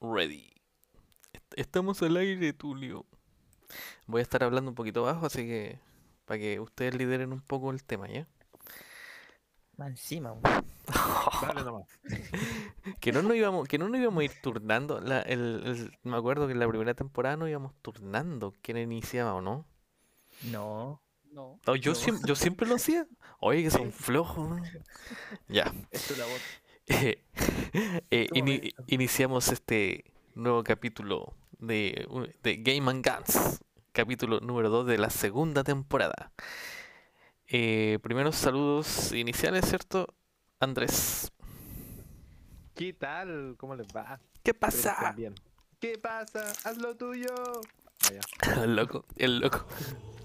Ready. Est- Estamos al aire, Tulio. Voy a estar hablando un poquito bajo, así que para que ustedes lideren un poco el tema, ¿ya? Más encima. Dale nomás. Que no nos íbamos, que no nos íbamos a ir turnando. La- el- el- me acuerdo que en la primera temporada nos íbamos turnando quién iniciaba o no. No. No. No, yo, No. siem- yo siempre lo hacía. Oye, que son flojos. ¿no? Ya. Es tu labor. Eh, eh, iniciamos este nuevo capítulo de, de Game and Guns, capítulo número 2 de la segunda temporada. Eh, primeros saludos iniciales, ¿cierto? Andrés, ¿Qué tal? ¿Cómo les va? ¿qué pasa? bien. ¿Qué pasa? ¡Haz lo tuyo! El loco, el loco.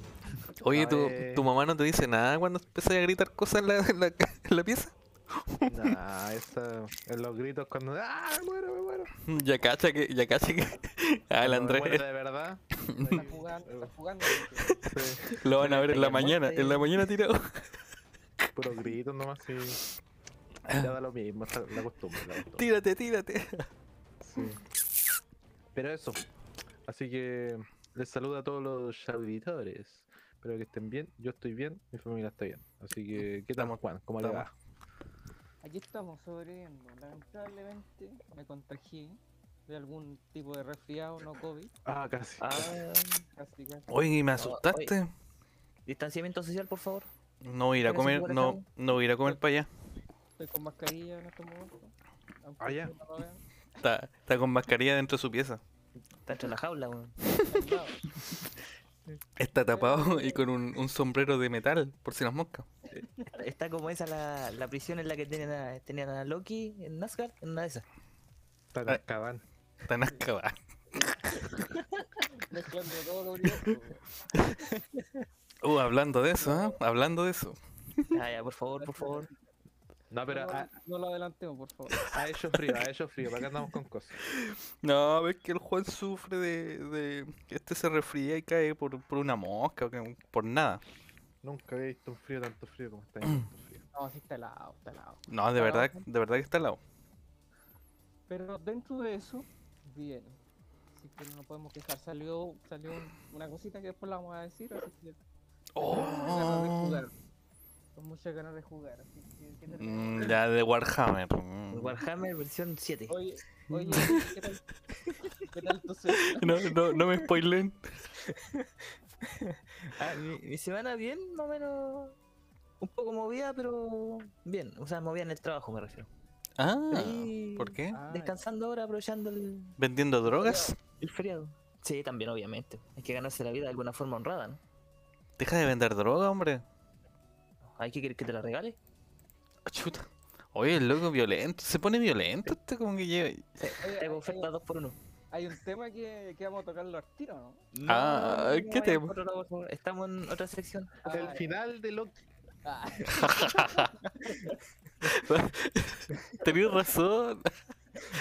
Oye, ¿tu, tu mamá no te dice nada cuando empiezas a gritar cosas en la, en la, en la pieza? Nah, esa, en los gritos cuando. ¡Ah, me muero, me muero! Ya cacha que, ya cacha que. Ah, el Andrés de verdad. Está jugando, está jugando. Sí, lo van a ver en la mañana, en la mañana tirado. puros gritos nomás, sí. Ya da lo mismo, está la costumbre, la costumbre. Tírate, tírate. Sí. Pero eso. Así que les saludo a todos los auditores. Espero que estén bien. Yo estoy bien, mi familia está bien. Así que, ¿qué tal, Estamos- Juan? ¿Cómo le va? Aquí estamos sobreviviendo. Lamentablemente me contagié de algún tipo de resfriado, no COVID. Ah, casi. Ah, Así que Oye, me Oh, asustaste. distanciamiento social, por favor. No voy a ir a ¿Tienes un comer, no, no voy a ir a comer para allá. estoy con mascarilla en estos momentos. aunque Ah, ya. ustedes no lo vean. Está, está con mascarilla dentro de su pieza. Está entre la jaula, weón. Está tapado y con un, un sombrero de metal, por si las moscas. Está como esa la, la prisión en la que tenían a, tenían a Loki en Nazgûl, en una de esas. Está en Ah. Azkaban. Mezclando todo. Uh, hablando de eso, ¿eh? Hablando de eso. Ah, ya, por favor, por favor. No, pero no, lo adelantemos, por favor. ha hecho frío, ha hecho frío. ¿Para qué andamos con cosas? No, ves que el Juan sufre de, de que este se resfría y cae por, por una mosca, que- por nada. Nunca había visto un frío, tanto frío como está ahí. No, sí está helado, está helado. No, de verdad, de verdad que está al lado. Pero dentro de eso, bien. Así que no podemos quejar. Salió, salió un- una cosita que después la vamos a decir. Así que Oh, jugar. Con muchas ganas de jugar. Así que, ¿qué tal? mm, ya de Warhammer. mm. Warhammer versión 7. Oye, oye, ¿qué tal? ¿Qué tal tu? No, no, no me spoilen. Ah, mi, mi semana bien, más o menos. Un poco movida, pero bien. O sea, movida en el trabajo, me refiero. Ah, Ahí, ¿por qué? Ah, Descansando ahora, aprovechando el, ¿Vendiendo drogas? el feriado. Sí, también, obviamente. Hay que ganarse la vida de alguna forma honrada, ¿no? Deja de vender droga, hombre. ¿Hay que querer que te la regale? Chuta. Oye, el loco violento. Se pone violento este como que lleva. Oye, Tengo hay- oferta 2 por 1 hay un tema que, que vamos a tocarlo al tiro, ¿no? Ah, ¿qué tema? Estamos en otra sección. El Ah, final de Loki. ah, Tenías razón.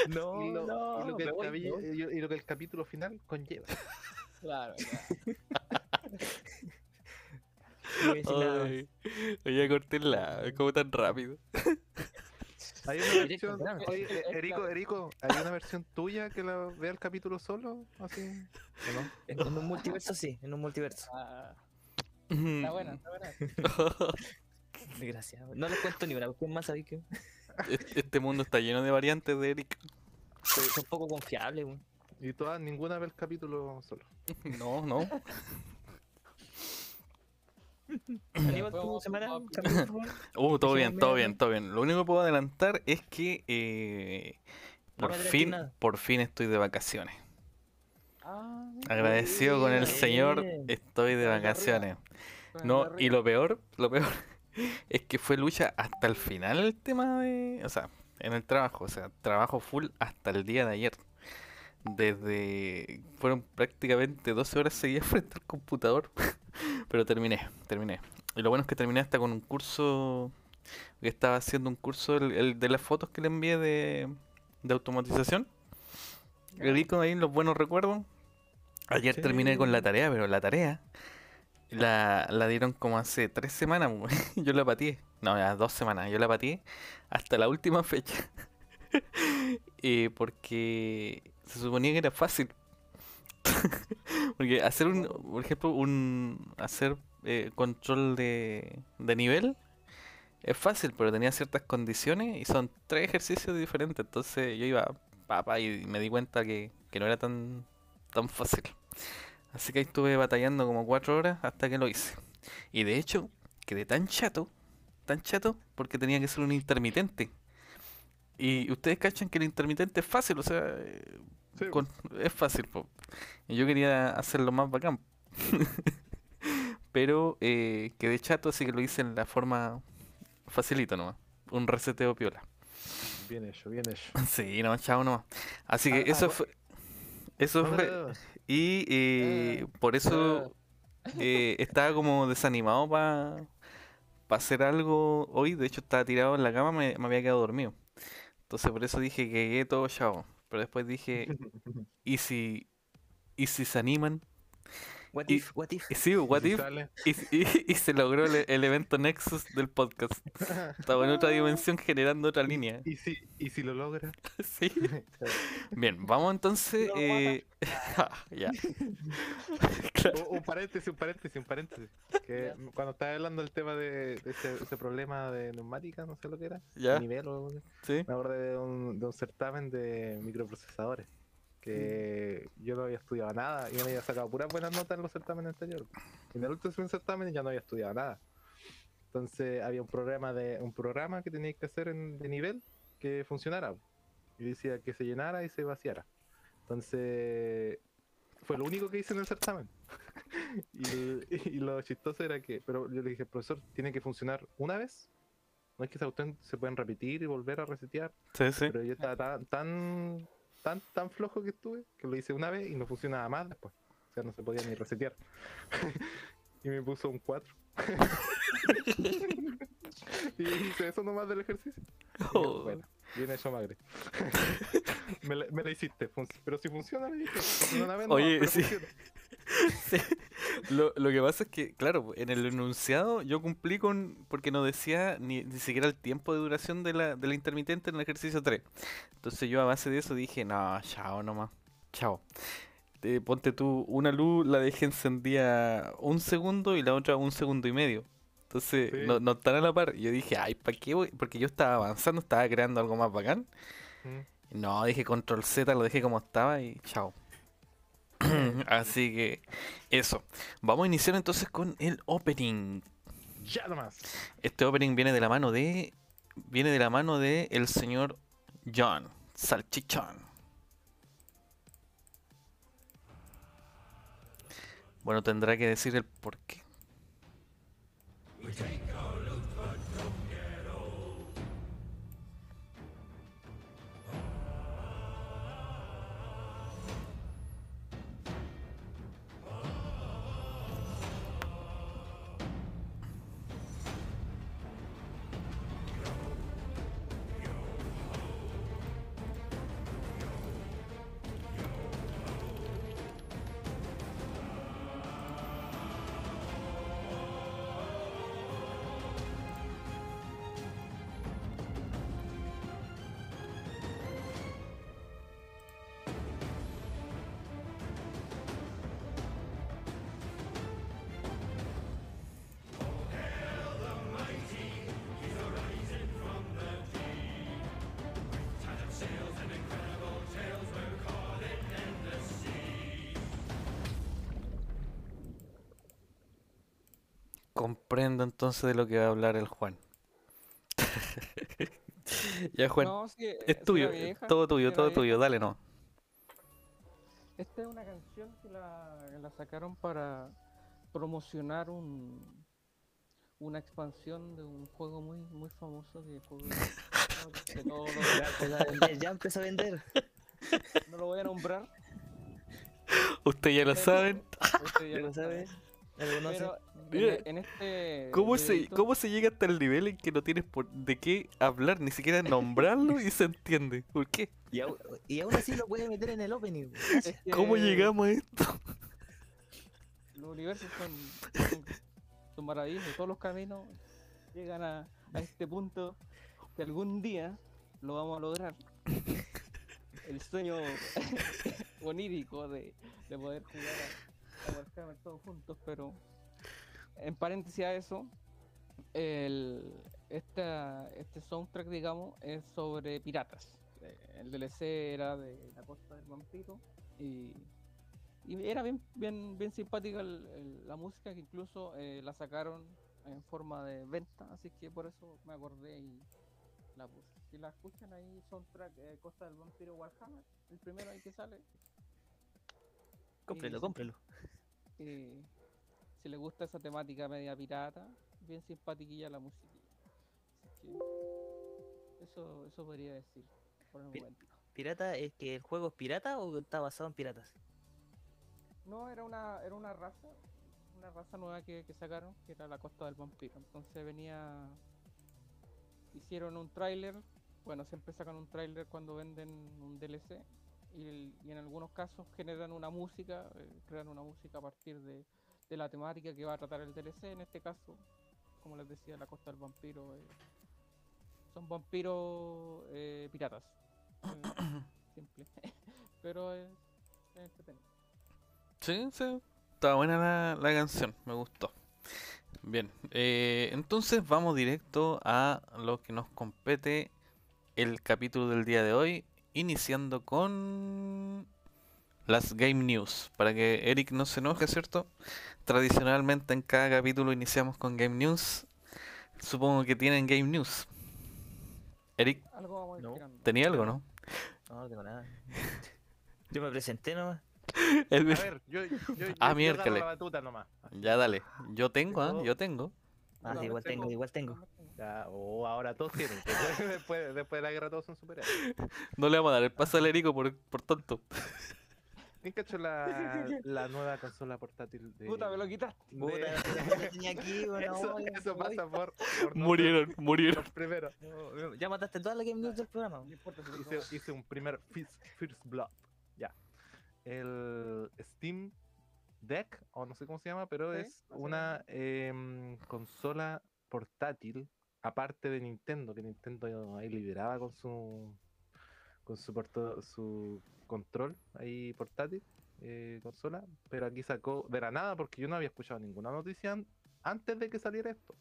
No, y, lo, no, lo que el voy, y- y lo que el capítulo final conlleva. claro, claro. No voy a decir nada más. Ay, Oye, cortéla. ¿Cómo tan rápido? Hay una Directo, versión. claro. Oye, eh, Erico, Erico, ¿hay una versión tuya que la vea el capítulo solo? Así. ¿O no? En un multiverso, sí, en un multiverso. Ah, está buena, está buena. Gracias. No les cuento ni una cuestión más, ¿sabes que Este este mundo está lleno de variantes de Eric. Son poco confiables, weón. Y todas, ninguna ve el capítulo solo. No, no. Aníbal, tu semana. Uh, todo bien, todo bien, todo bien. Lo único que puedo adelantar es que eh, por fin, por fin estoy de vacaciones. Ah, Agradecido con el Bien. señor, estoy de vacaciones. No, y lo peor, lo peor es que fue lucha hasta el final el tema de, o sea, en el trabajo, o sea, trabajo full hasta el día de ayer. Desde, fueron prácticamente 12 horas seguidas frente al computador, pero terminé, terminé. Y lo bueno es que terminé hasta con un curso, que estaba haciendo un curso, el, el de las fotos que le envié de, de automatización. Con ahí los buenos recuerdos. Ayer terminé con la tarea, pero la tarea la, la dieron como hace tres semanas. Yo la pateé. No, ya dos semanas. Yo la pateé hasta la última fecha. Eh, porque Se suponía que era fácil. Porque hacer un, por ejemplo, un hacer eh, control de, de nivel es fácil, pero tenía ciertas condiciones y son tres ejercicios diferentes. Entonces yo iba papá y me di cuenta que, que no era tan, tan fácil. Así que ahí estuve batallando como cuatro horas hasta que lo hice. Y de hecho, quedé tan chato, tan chato, porque tenía que ser un intermitente. Y ustedes cachan que el intermitente es fácil, o sea, Sí, con- es fácil. po. Yo quería hacerlo más bacán. Pero eh, quedé chato, así que lo hice en la forma facilito nomás. Un reseteo piola. Bien hecho, bien hecho. Sí, no, chao nomás. Así que Ah, ah, eso fue. Eso No, fue. no, no. Y eh, por eso eh, estaba como desanimado para hacer algo hoy. De hecho, estaba tirado en la cama, me, me había quedado dormido. Entonces, por eso dije que todo chao. Pero después dije, ¿y si, ¿y si se animan? What Y- if, what if. Y sí, what if? Y, y- y se logró el, el evento Nexus del podcast. Estaba en otra dimensión generando otra línea. ¿Y si, y si lo logra? Sí. Bien, vamos entonces. Eh, ya. Claro. Un, un paréntesis, un paréntesis, un paréntesis. Que cuando estaba hablando del tema de, de ese, ese problema de neumática, no sé lo que era, Ya. nivel o Sí. me acordé de un, de un certamen de microprocesadores. Que yo no había estudiado nada y me había sacado puras buenas notas en los certámenes anteriores. Y en el último certamen ya no había estudiado nada. Entonces había un programa de un programa que teníais que hacer en- de nivel que funcionara. Y decía que se llenara y se vaciara. Entonces fue lo único que hice en el certamen. y, y lo chistoso era que, pero yo le dije, profesor, tiene que funcionar una vez. No es que cuestión se pueden repetir y volver a resetear. Sí, sí. Pero yo estaba tan, tan, tan, tan flojo que estuve que lo hice una vez y no funcionaba más después. O sea, no se podía ni resetear. y me puso un 4. y hice eso nomás del ejercicio. Y yo, Oh. Bueno, bien hecho, madre. me, la, me la hiciste. pero si funciona, vez nomás, Oye, pero sí. Sí. Lo, lo que pasa es que, claro, en el enunciado yo cumplí con. porque no decía ni, ni siquiera el tiempo de duración de la, de la intermitente en el ejercicio 3. Entonces yo a base de eso dije, no, chao nomás. Chao. Eh, ponte tú, una luz la dejé encendida un segundo y la otra un segundo y medio. Entonces Sí. no, no están a la par. Yo dije, ay, ¿para qué voy? Porque yo estaba avanzando, estaba creando algo más bacán. Mm. No, dije control Z, lo dejé como estaba y chao. Así que eso. Vamos a iniciar entonces con el opening. Ya nomás. Este opening viene de la mano de. Viene de la mano de el señor John Salchichón. Bueno, tendrá que decir el por qué. Retain. Comprendo entonces de lo que va a hablar el Juan. ya, Juan, No, sí, es tuyo, vieja, todo tuyo, todo tuyo, dale no. Esta es una canción que la, sacaron para promocionar un, una expansión de un juego muy muy famoso que juego que no, Ya empezó a vender, ya empezó a vender. no lo voy a nombrar. Ustedes ya lo saben. ustedes ya ¿Ya lo sabe? Pero Mira, en, en este ¿Cómo se, ¿Cómo se llega hasta el nivel en que no tienes por de qué hablar, ni siquiera nombrarlo y se entiende? ¿Por qué? Y, aún así lo puede meter en el opening. es ¿Cómo llegamos a esto? Los universos son, son, son maravillosos, todos los caminos llegan a, a este punto que algún día lo vamos a lograr. el sueño onírico de, de poder jugar a, a Warhammer todos juntos, pero en paréntesis a eso, el, esta, este soundtrack, digamos, es sobre piratas. Eh, El DLC era de la costa del vampiro y, y era bien, bien, bien simpática el- el- la música que incluso eh, la sacaron en forma de venta, así que por eso me acordé y la puse. Si la escuchan ahí, soundtrack eh, Costa del Vampiro Warhammer, el primero ahí que sale. Cómprelo, cómprelo. Y si les gusta esa temática media pirata, bien simpatiquilla la musiquilla. Así que eso, eso podría decir por el momento. ¿Pirata es que el juego es pirata o está basado en piratas? No, era una, era una raza, una raza nueva que, que sacaron, que era la Costa del Vampiro. Entonces venía, hicieron un tráiler, bueno, siempre sacan un tráiler cuando venden un DLC y, el- y en algunos casos generan una música, eh, crean una música a partir de, de la temática que va a tratar el DLC. En este caso, como les decía, la Costa del Vampiro eh, son vampiros eh, piratas. Simple, pero es, es entretenido. Sí, sí. Está buena la, la canción, me gustó. Bien, eh, entonces vamos directo a lo que nos compete el capítulo del día de hoy, iniciando con las Game News, para que Eric no se enoje, ¿cierto? Tradicionalmente en cada capítulo iniciamos con Game News. Supongo que tienen Game News. Eric, Algo No. ¿tenía algo, no? No, no tengo nada. Yo me presenté nomás. El- A ver, yo, yo, yo, Ah, miércoles. la batuta nomás. Ya dale, yo tengo, ¿ah? Tengo- Yo tengo. Ah, No, sí, igual tengo- tengo, igual tengo. Ya, oh, ahora todos tienen. Después, de la guerra todos son superhéroes. No le vamos a dar el paso al Erico por, por tonto. ¿Quién cachó la, la nueva consola portátil de... Puta, me lo quitaste. de- Puta, no lo tenía aquí, bueno, Eso, eso voy. pasa por, por Murieron, murieron. No, Ya mataste toda la Game News del programa. No importa Hice, hice un primer First, first Blood. Ya. El Steam Deck, o no sé cómo se llama, pero Sí, es una em, consola portátil, aparte de Nintendo, que Nintendo ahí lideraba con su con su, porto- su control ahí portátil, eh, consola, pero aquí sacó de la nada porque yo no había escuchado ninguna noticia an- antes de que saliera esto.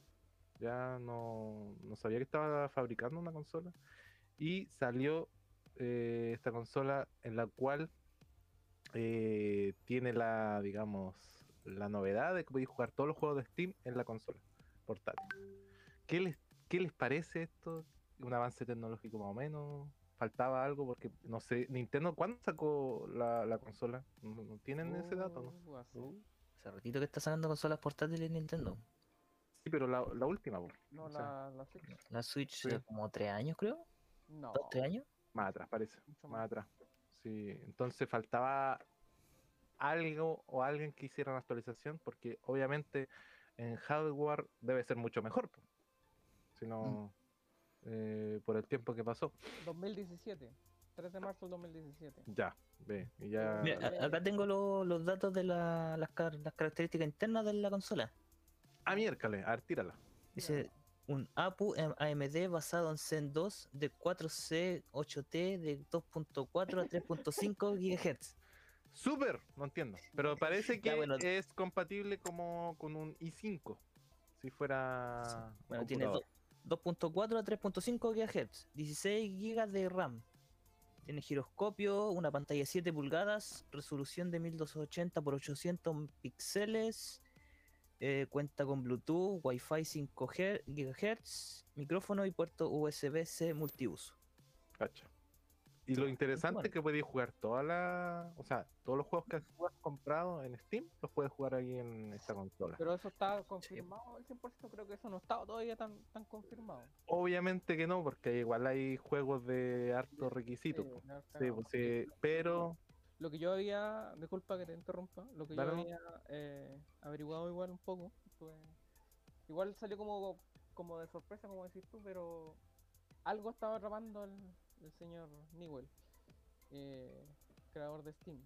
Ya no, no sabía que estaba fabricando una consola y salió eh, esta consola en la cual eh, tiene la, digamos, la novedad de que podéis jugar todos los juegos de Steam en la consola portátil. ¿Qué les, qué les parece esto? ¿Un avance tecnológico más o menos? ¿Faltaba algo? Porque no sé, Nintendo, ¿cuándo sacó la, la consola? ¿No, no tienen ese dato? ¿no? Uh, así. Hace ratito que está sacando consolas portátiles Nintendo. Sí, pero la, la última, po. No, O sea, la, la Switch. La Switch Sí. de como tres años, creo. No. ¿Dos, tres años? más atrás, parece. Mucho Más más. atrás. Sí, entonces faltaba algo o alguien que hiciera una actualización, porque obviamente en hardware debe ser mucho mejor, si no eh, por el tiempo que pasó. 2017. 3 de marzo del 2017. Ya, ve, y ya. Mira, a- acá tengo lo- los datos de la- las, car- las características internas de la consola. Ah, miércoles, a ver, tírala. Dice un APU em- AMD basado en Zen 2 de 4C 8T de 2.4 a 3.5 GHz. Súper, no entiendo. Pero parece que Ya, bueno. es compatible como con un i5. Si fuera. Bueno, tiene do- 2.4 a 3.5 GHz, 16 GB de RAM. Tiene giroscopio, una pantalla de 7 pulgadas, resolución de 1280 x 800 píxeles. eh, cuenta con Bluetooth, Wi-Fi 5 GHz, micrófono y puerto USB-C multiuso. Y lo interesante bueno. es que podéis jugar toda la. O sea, todos los juegos que has comprado en Steam los puedes jugar ahí en esta consola. Pero eso está confirmado al 100%. Creo que eso no está todavía tan, tan confirmado. Obviamente que no, porque igual hay juegos de harto requisito. Sí, no, Sí, pues, sí, pero. Lo que yo había, disculpa que te interrumpa, lo que yo había eh, averiguado igual un poco, estuve- igual salió como, como de sorpresa, como decís tú, pero algo estaba atrapando el, el señor Newell, eh, creador de Steam.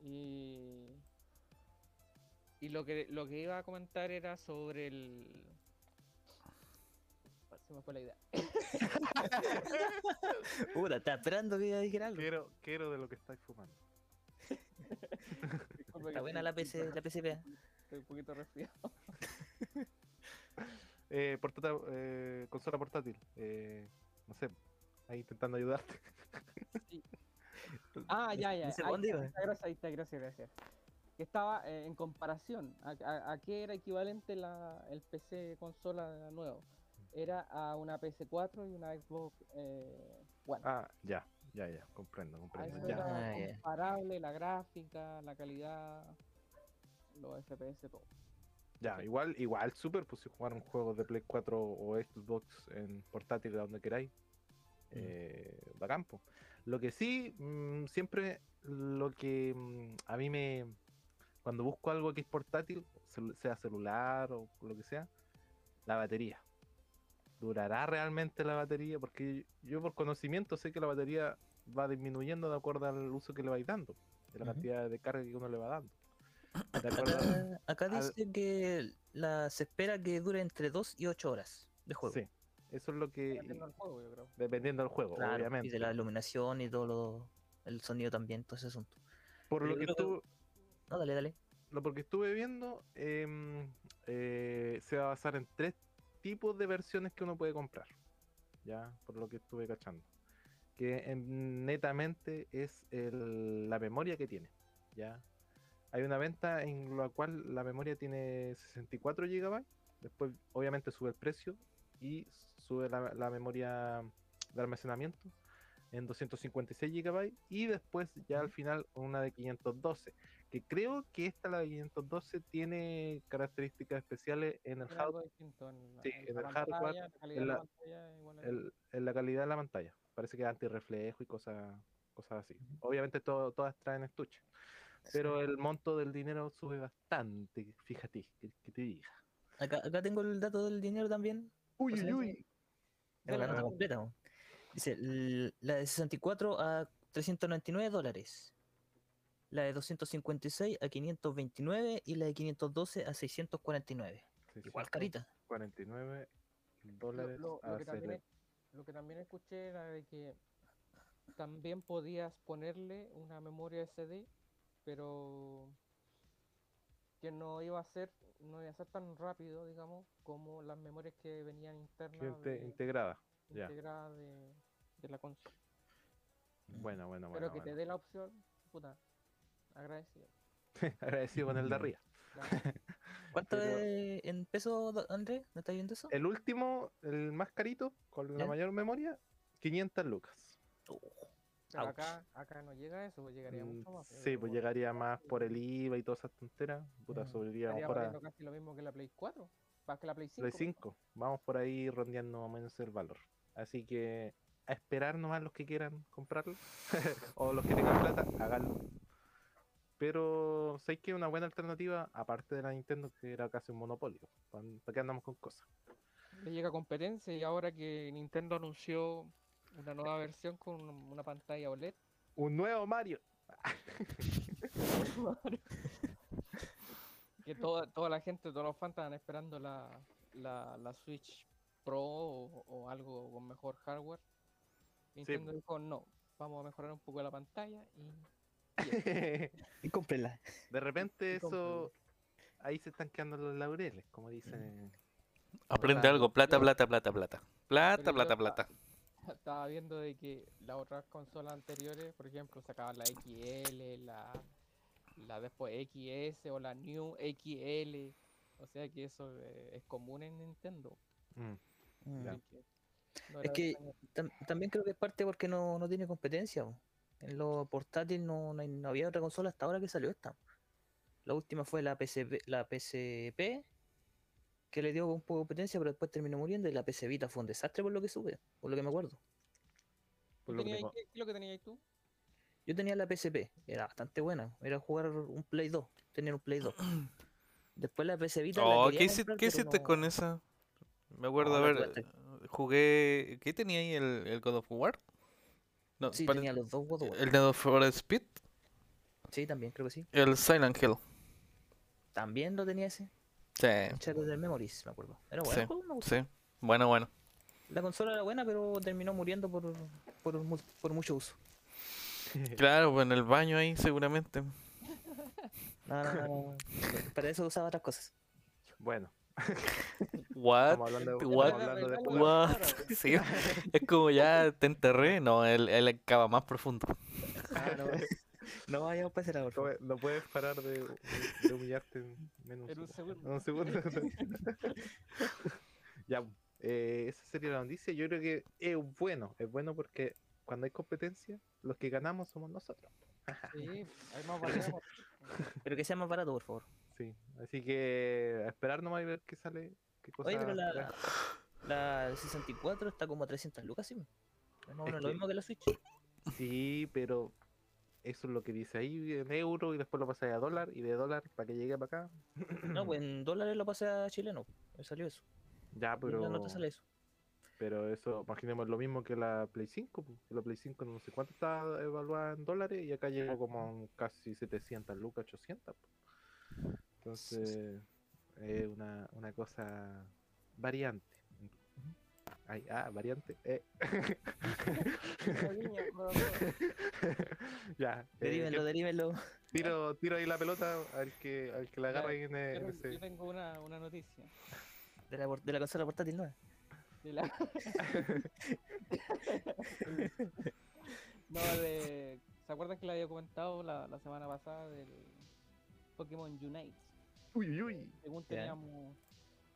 Y, y lo que lo que iba a comentar era sobre el se me fue la idea. Puta, estaba esperando que dijera algo. Quiero, quiero de lo que estáis fumando. Está buena la PC, la PCP. Estoy un poquito resfriado. Eh, portátil, eh, consola portátil. Eh, no sé, ahí intentando ayudarte. Ah, ya, ya. Ahí ¿dónde está, Gracias, ahí está, gracias, gracias. Que estaba eh, en comparación. A, a- a qué era equivalente la, el PC consola nuevo? Era a una PS4 y una Xbox eh, One. Ah, ya, ya, ya, comprendo, comprendo. eso Ya. era Ah, comparable la gráfica, la calidad, los FPS, todo. Ya, igual, igual super, pues si jugaron juegos de Play 4 o Xbox en portátil donde queráis, eh, bacán, po. Lo que sí, mm, siempre lo que mm, a mí me. Cuando busco algo que es portátil, sea celular o lo que sea, la batería. ¿Durará realmente la batería? Porque yo por conocimiento sé que la batería va disminuyendo de acuerdo al uso que le vais dando, de la cantidad de carga que uno le va dando. De acuerdo a- Acá, acá al- dice que la, se espera que dure entre 2 y 8 horas de juego. Sí, eso es lo que. Dependiendo del juego, yo creo. Dependiendo del juego, Claro, obviamente. y de la iluminación y todo lo, el sonido también, todo ese asunto. Por pero lo que, estuve, No, dale, dale. lo porque estuve viendo, em, eh, se va a basar en tres tipos de versiones que uno puede comprar. Ya, por lo que estuve cachando. Que netamente es el- la memoria que tiene. Ya. Hay una venta en la cual la memoria tiene 64 GB. Después, obviamente, sube el precio y sube la, la memoria de almacenamiento en 256 GB. Y después, ya al final, una de 512 que creo que esta, la de 512, tiene características especiales en el hardware, en, la- calidad en de la la- pantalla igual es- el- en la calidad de la pantalla. Parece que es antirreflejo y cosas, cosas así. Obviamente todo, todas traen estuche, pero el monto del dinero sube bastante, fíjate, que, que te diga. Acá, acá tengo el dato del dinero también. Uy, uy, uy. La nota completa. Dice, la de 64 a 399 dólares. La de 256 a 529 y la de 512 a 649. Igual carita. 49 Lo, dólares lo- lo a que también, lo que también escuché era de que también podías ponerle una memoria SD, pero que no iba a ser no iba a ser tan rápido, digamos, como las memorias que venían internas de- integrada. ya. integradas de, de la consola. Bueno, bueno, bueno. pero que te dé la opción, puta, agradecido. Agradecido con el de arriba. Claro. ¿Cuánto Pero- es en peso, Andrés? ¿No estás viendo eso? El último, el más carito, con la mayor memoria, 500 lucas. Uh, Pero Ouch. acá, acá no llega eso, pues llegaría Mm, mucho más. Sí, pues por- llegaría más por el IVA y todas esas tonteras. Puta, Mm. subiría valiendo casi lo mismo que la Play 4. Más que la Play 5. Play 5. Vamos por ahí rondeando más o menos el valor. Así que a esperar nomás los que quieran comprarlo. o los que tengan plata, háganlo. Pero sé que una buena alternativa, aparte de la Nintendo, que era casi un monopolio. ¿Para qué andamos con cosas? Le llega competencia y ahora que Nintendo anunció una nueva versión con una pantalla OLED. Un nuevo Mario. que toda, toda la gente, todos los fans estaban esperando la, la, la Switch Pro o, o algo con mejor hardware. Nintendo dijo no, vamos a mejorar un poco la pantalla y Y cómprenla. De repente eso... Ahí se están quedando los laureles, como dicen. Aprende algo, plata, plata, plata, plata. Plata, plata, plata. estaba viendo de que las otras consolas anteriores, por ejemplo, sacaban la XL, la, la después XS o la New XL. O sea que eso eh, es común en Nintendo. Mm, Mm. Que no Es que-. Tam- también creo que es parte porque no, no tiene competencia. En lo portátil no, no, había otra consola hasta ahora que salió esta. La última fue la PSP, la PSP, que le dio un poco de competencia, pero después terminó muriendo. Y la PC Vita fue un desastre por lo que sube, por lo que me acuerdo. ¿Tú por lo que tengo- ¿Qué es lo que tenías tú? Yo tenía la PSP, era bastante buena. Era jugar un Play 2, tener un Play 2. Después la PC Vita. la Oh, quería ¿qué hiciste, comprar, qué hiciste no- con esa? Me acuerdo, No, a la ver, jugué... ¿Qué tenía ahí el, el God of War? No, Sí, tenía los dos God of War. el Need for Speed, Sí, también creo que sí. el Silent Hill. También lo tenía ese. Sí, Memories, me acuerdo. Era bueno Sí, el juego, me gustó. sí. Bueno, bueno. La consola era buena, pero terminó muriendo por, por, mu- por mucho uso. Claro, pues en el baño ahí seguramente. No, no, no. Para eso usaba otras cosas. Bueno, What? de, What? de. What? Sí, es como ya te enterré. No, él, él acaba más profundo. Ah, no, no vayamos para ese lado, No, no puedes parar de, humillarte en menos En un segundo. un segundo. ya, eh, esa sería la noticia. Yo creo que es bueno, es bueno porque cuando hay competencia, los que ganamos somos nosotros. Sí, hay más variedad. Pero que sea más barato, por favor. Sí, así que a esperar nomás y ver qué sale, qué cosa. Oye, pero la, la 64 está como a 300 lucas, sí. Es más o menos lo que- mismo que la Switch. Sí, pero eso es lo que dice ahí en euro y después lo pasáis a dólar y de dólar para que llegue para acá. No, pues en dólares lo pasé a chileno. Me salió eso. Ya, pero, nota sale eso. pero eso, imaginemos lo mismo que la Play 5. pues, que La Play 5 no sé cuánto está evaluada en dólares y acá llegó como casi 700 lucas, 800. pues. Entonces, es una, una cosa variante. Ay, ah, variante. eh. ya, eh, Derívenlo, derívenlo. tiro, tiro ahí la pelota al que, al que la agarra ahí en, e- Yo, en yo ese. tengo una, una noticia. De la, de la consola portátil nueva. De la... no, de... ¿Se acuerdan que le había comentado la, la semana pasada del Pokémon Unite? Uy, uy, uy. Según teníamos,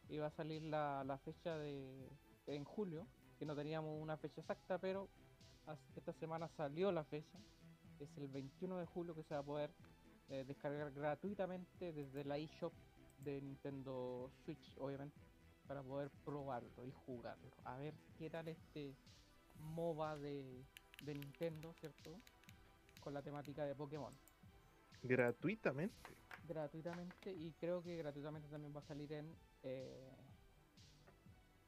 iba a salir la, la fecha de en julio, que no teníamos una fecha exacta, pero esta semana salió la fecha. Es el 21 de julio que se va a poder eh, descargar gratuitamente desde la eShop de Nintendo Switch, obviamente, para poder probarlo y jugarlo. A ver qué tal este MOBA de, de Nintendo, ¿cierto? Con la temática de Pokémon Gratuitamente. gratuitamente y creo que gratuitamente también va a salir en eh,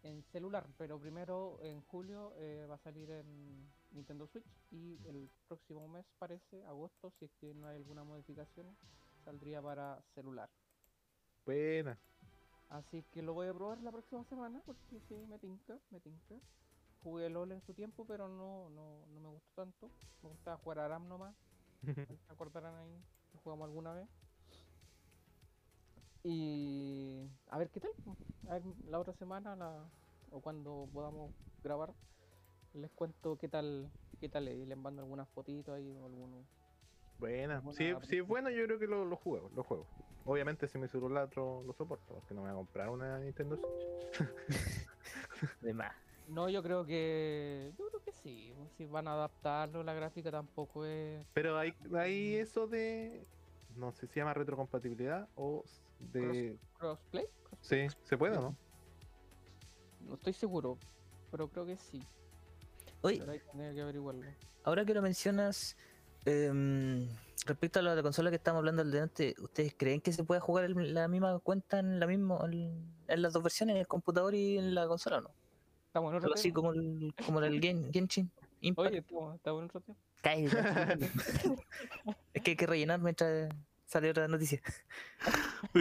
en celular pero primero en julio eh, va a salir en Nintendo Switch y el próximo mes parece agosto si es que no hay alguna modificación saldría para celular Buena. así que lo voy a probar la próxima semana porque sí me tinca me tinca jugué LOL en su tiempo pero no no, no me gustó tanto me gustaba jugar Aram nomás ¿Se acordarán ahí? jugamos alguna vez. Y a ver qué tal. A ver, la otra semana la, o cuando podamos grabar, les cuento qué tal, qué tal es. Y les mando algunas fotitos ahí o algunos. Buena. Buena Si, si aplicación. es bueno, yo creo que lo, lo juego, lo juego. Obviamente si mi celular lo, lo soporta, porque no me voy a comprar una Nintendo Switch. De más. No, yo creo que. Yo creo que sí. Si van a adaptarlo, la gráfica tampoco es. Pero hay, hay eso de. No sé si se llama retrocompatibilidad o de. Crossplay. Sí, se puede o no? No estoy seguro, pero creo que sí. Oye, Pero hay que averiguarlo. ahora que lo mencionas, em, respecto a la consola que estamos hablando al delante, ¿ustedes creen que se puede jugar en la misma cuenta en la misma en, en las dos versiones, en el computador y en la consola o no? Estamos en otro así como el, como el Gen- Genshin Impact. Oye, estamos, en otro. Cállate. es que hay que rellenar mientras sale otra noticia.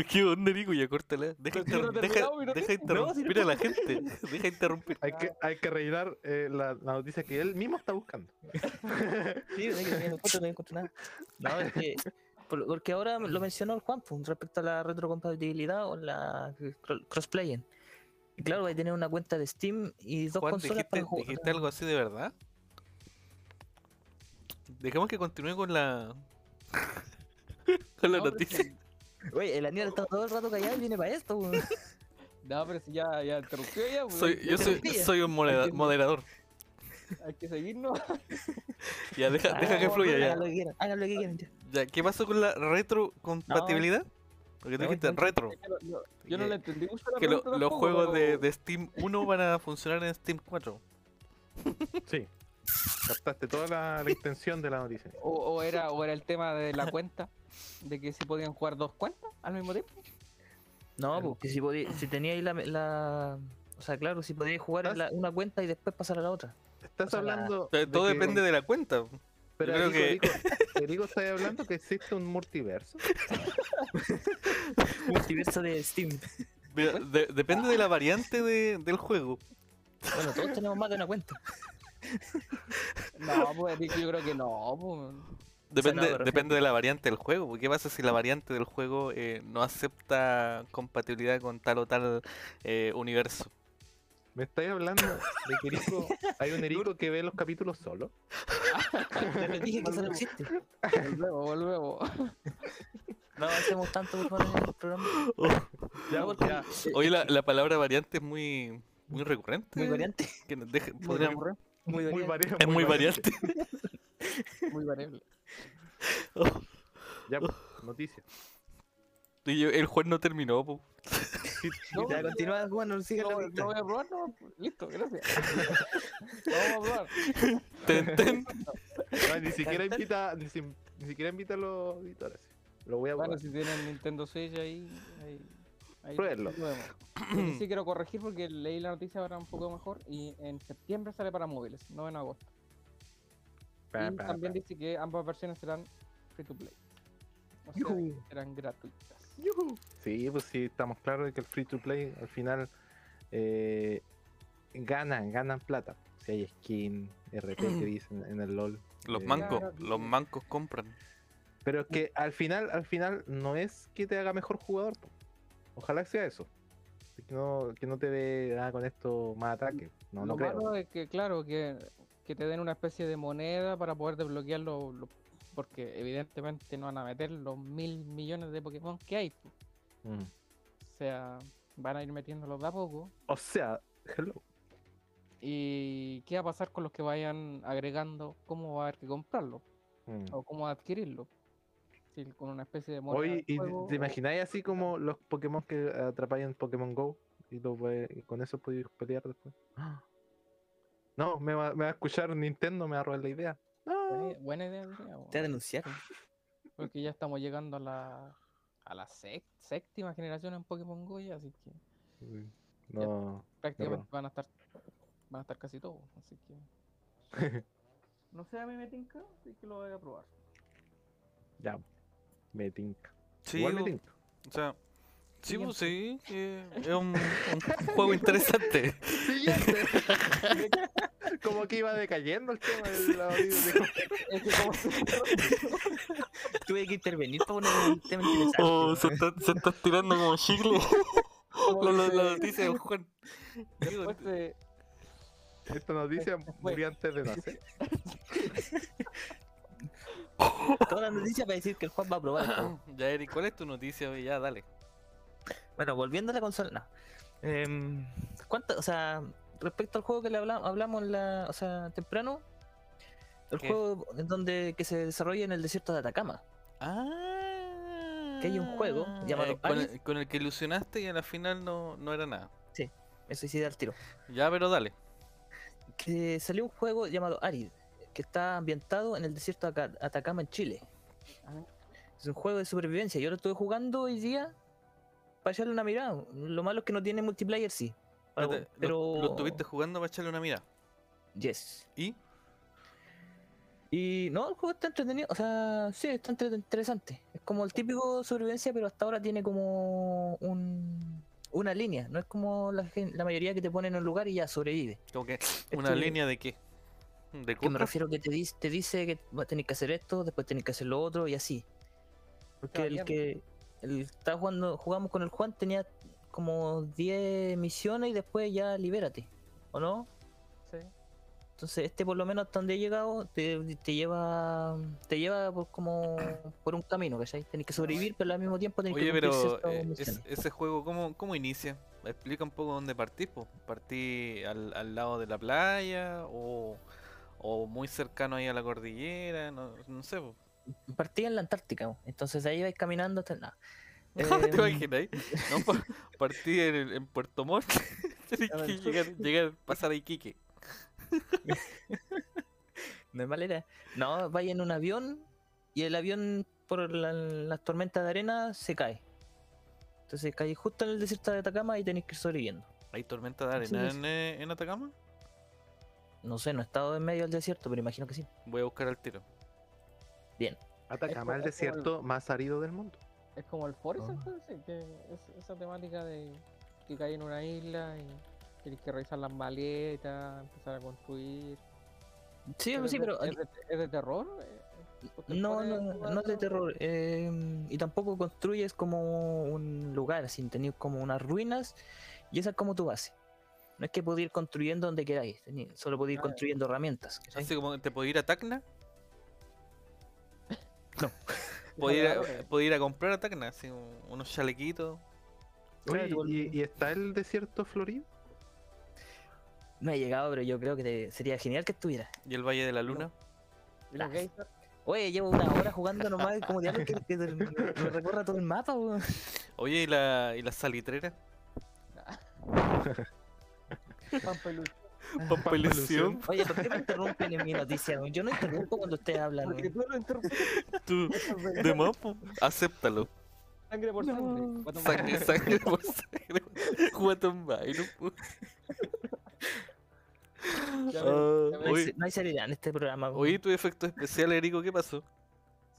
¿Qué onda, Nico? Ya córtala. Deja, no deja, deja interrumpir No, a la gente. Deja interrumpir. Hay que, hay que rellenar eh, la, la noticia que él mismo está buscando. Sí, no encuentro, no encuentro nada. No, es que, por- porque ahora lo mencionó el Juan respecto a la retrocompatibilidad o la cro- crossplaying. Claro, hay que tener una cuenta de Steam y dos Juan, consolas ¿dijiste, para jugar. dijiste algo así de verdad? Dejemos que continúe con la. con la No, pero noticia. si- Oye, el Aníbal está todo el rato callado y viene para esto. weón. No, pero si ya, ya interrumpió ya, pues, Soy, yo soy, un modera- Entiendo. moderador. hay que seguirnos. Ya, deja, deja que Ah, fluya ya. Hagan lo que quieran, hagan lo que quieran. ya. ya. ¿Qué pasó con la retrocompatibilidad? Porque tú No, dijiste no, retro. Yo no- no- yo no le entendí mucho la Que lo- los juegos de, pero- de Steam 1 van a funcionar en Steam 4. Sí. Captaste toda la, la intención de la noticia. O, o era, o era el tema de la cuenta, de que si podían jugar dos cuentas al mismo tiempo. No, porque si, podí- si teníais la, la. O sea, claro, si podíais jugar en la- una cuenta y después pasar a la otra. Estás O sea, la- hablando. De todo que- depende de la cuenta. Pero yo creo Erico, que- Erico, Erico, ¿estás hablando que existe un multiverso? Multiverso de Steam. Mira, de- depende de la variante de- del juego. Bueno, todos tenemos más de una cuenta. No, pues Eric, yo creo que no, pues. Depende, me refiero. depende de la variante del juego. porque ¿Qué pasa si la variante del juego eh, no acepta compatibilidad con tal o tal eh, universo? ¿Me estáis hablando de que Erico- hay un Erico que ve los capítulos solo? Ya les dije que eso no existe. Volvemos, volvemos. No avancemos tanto por en el programa. Ya, No, porque ya. Oye, la, la palabra variante es muy, muy recurrente. Muy variante. Que nos deje- Muy podrían- recurrente, Muy Muy variante. variable. es muy variante. muy variable. Ya, pues, noticia. Y yo- el juez no terminó. po. No, Ya continúa, bueno, sigue no, la no voy a probar, no. Listo, gracias. No vamos a probar. Ten, ten. No, ni siquiera invita, ni, si- ni siquiera invita a los auditores. Lo voy a Bueno, probar. si tienen Nintendo Switch ahí, ahí, ahí Pruébenlo. sí quiero corregir porque leí la noticia ahora un poco mejor y en septiembre sale para móviles, no en agosto. Pa, y pa, también pa. dice que ambas versiones serán free to play. O sea, serán gratuitas. Sí, pues sí, estamos claros de que el free to play al final eh, ganan, ganan plata. Si hay skin, RP que dicen en el LOL. Los eh, mancos, Claro, los mancos compran. Pero es que al final, al final no es que te haga mejor jugador. po. Ojalá sea eso. Que no, que no te dé ah, con esto más ataque. No, no Lo creo. malo es que, claro, que, que te den una especie de moneda para poder desbloquear los. los- porque evidentemente no van a meter los mil millones de Pokémon que hay. Mm. O sea, van a ir metiéndolos de a poco. O sea, hello. ¿Y qué va a pasar con los que vayan agregando? ¿Cómo va a haber que comprarlo? Mm. ¿O cómo adquirirlo? Si con una especie de moneda. Oye, ¿y juego, te o- imagináis así como los Pokémon que atrapáis en Pokémon Go? Y, lo y con eso podéis pelear después. No, me va, me va a escuchar Nintendo, me va a robar la idea. No. Buena, idea, Te denunciaron. porque ya estamos llegando a la, a la séptima generación en Pokémon Go, ya, así que No. prácticamente van a estar van a estar casi todos, así que no sé, a mí me tinca, así que lo voy a probar. ya. Me tinca. Sí, Igual me tinca. o sea, sí, pues sí, eh, es un, un juego interesante. Siguiente. como que iba decayendo el tema del audio. Es que como Tuve que intervenir para poner un tema interesante. Oh, se está, se está estirando como chicle la, la- noticia de Juan. Después de- Esta noticia Fue. murió antes de nacer. Toda la noticia para decir que el Juan va a probar ya, Eric, ¿cuál es tu noticia? hoy? Ya, dale. Bueno, volviendo a la consola. no. Em, ¿cuánto, o sea, respecto al juego que le habla- hablamos en la, o sea, temprano, el ¿Qué? juego en donde que se desarrolla en el desierto de Atacama. Ah. Que hay un juego llamado eh, con, el, con el que ilusionaste y a la final no, no era nada. Sí al tiro. Ya, pero dale. Que salió un juego llamado Arid, que está ambientado en el desierto de Aca- Atacama en Chile. Es un juego de supervivencia. Yo lo estuve jugando hoy día para echarle una mirada. Lo malo es que no tiene multiplayer, sí. Pero, lo- pero- Lo, estuviste jugando para echarle una mirada. Yes. ¿Y? Y no, el juego está entretenido, o sea, sí, está entre- interesante. Es como el típico sobrevivencia, pero hasta ahora tiene como un, una línea. No es como la, la mayoría que te ponen en un lugar y ya sobrevive. Como que una línea de qué? ¿De Que me refiero que te, dice te dice que va- tenés que hacer esto, después tenés que hacer lo otro y así. Porque el que el estaba jugando, jugamos con el Juan tenía como 10 misiones y después ya libérate, ¿o no? sí. Entonces este por lo menos hasta donde he llegado te, te lleva te lleva por como por un camino, ¿cachai? Tenés que sobrevivir, pero al mismo tiempo tenés Oye, que cumplir pero eh, misiones. es- ese juego, ¿cómo, ¿cómo inicia? Explica un poco dónde partís, po. ¿Partí al, al lado de la playa o, o muy cercano ahí a la cordillera? No, no sé, po. Partí en la Antártica, entonces de ahí vais caminando hasta nada. ¿Te Em, imaginas? No, pa- partí en, el- en Puerto Montt. Tenés A que ver. llegar, llegar, pasar a Iquique. No es mala idea. No, vais en un avión y el avión por la- las tormentas de arena se cae. Entonces caí justo en el desierto de Atacama y tenéis que ir sobreviviendo. ¿Hay tormenta de arena en, eh, en Atacama? No sé, no he estado en medio del desierto, pero imagino que sí. Voy a buscar al tiro. Bien. Atacama, el Es como el- desierto más árido del mundo. Es como el Forest, Ah. entonces, que es esa temática de que cae en una isla y Tienes que revisar las maletas, empezar a construir. Sí, ¿es sí, de- pero ¿Es de, es de terror? Eh, ¿usted no, no, no jugar es de terror. eh, y tampoco construyes como un lugar, así tenés como unas ruinas y esa es como tu base. No es que podés ir construyendo donde queráis, solo podés ir Ah, construyendo herramientas. ¿cachai? Así como te puedo ir a Tacna. No. Puedo ir, a, puedo ir a comprar a Tacna, así un- unos chalequitos. Oye, ¿y, y está el desierto florido? No he llegado, pero yo creo que te- sería genial que estuviera. Y el Valle de la Luna. Oye, llevo una hora jugando nomás y como diablos que, que me, me recorra todo el mapa. Oye, ¿y la, y la salitrera? Ilusión. Oye, ¿por qué me interrumpen en mi noticia? Yo no interrumpo cuando ustedes hablan. Porque tú lo interrumpes. Tú, de mapo, acéptalo. Sangre por sangre. Sangre, por sangre. Guatón. Ya Ah, ya No hay, no seriedad en este programa. Oye, tu efecto especial, Erico, ¿qué pasó?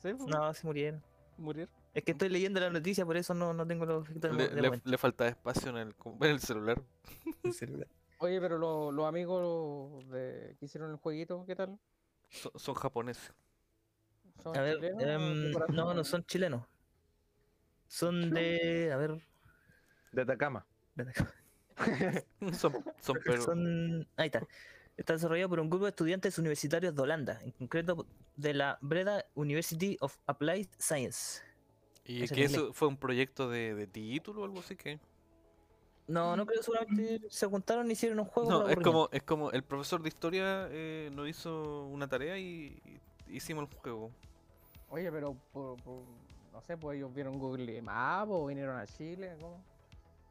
Sí, pues, No, se murieron. Morir. Es que estoy leyendo la noticia, por eso no, no tengo los efectos Le, de, le, le falta espacio en el, en el celular. Oye, pero lo- los amigos de, que hicieron el jueguito, ¿qué tal? Son, son japoneses. ¿Son A ver, em, de no, no son chilenos. Son de. A ver. De Atacama. ven acá. Son, son pero Son. Ahí está. Está desarrollado por un grupo de estudiantes universitarios de Holanda, en concreto de la Breda University of Applied Science. ¿Y ese que es eso fue un proyecto de, de título o algo así que? No, no creo, seguramente se juntaron y hicieron un juego. No, es como, es como el profesor de historia eh, nos hizo una tarea y, y hicimos el juego. Oye, pero por, por- no sé, pues ellos vieron Google Maps o vinieron a Chile, ¿cómo?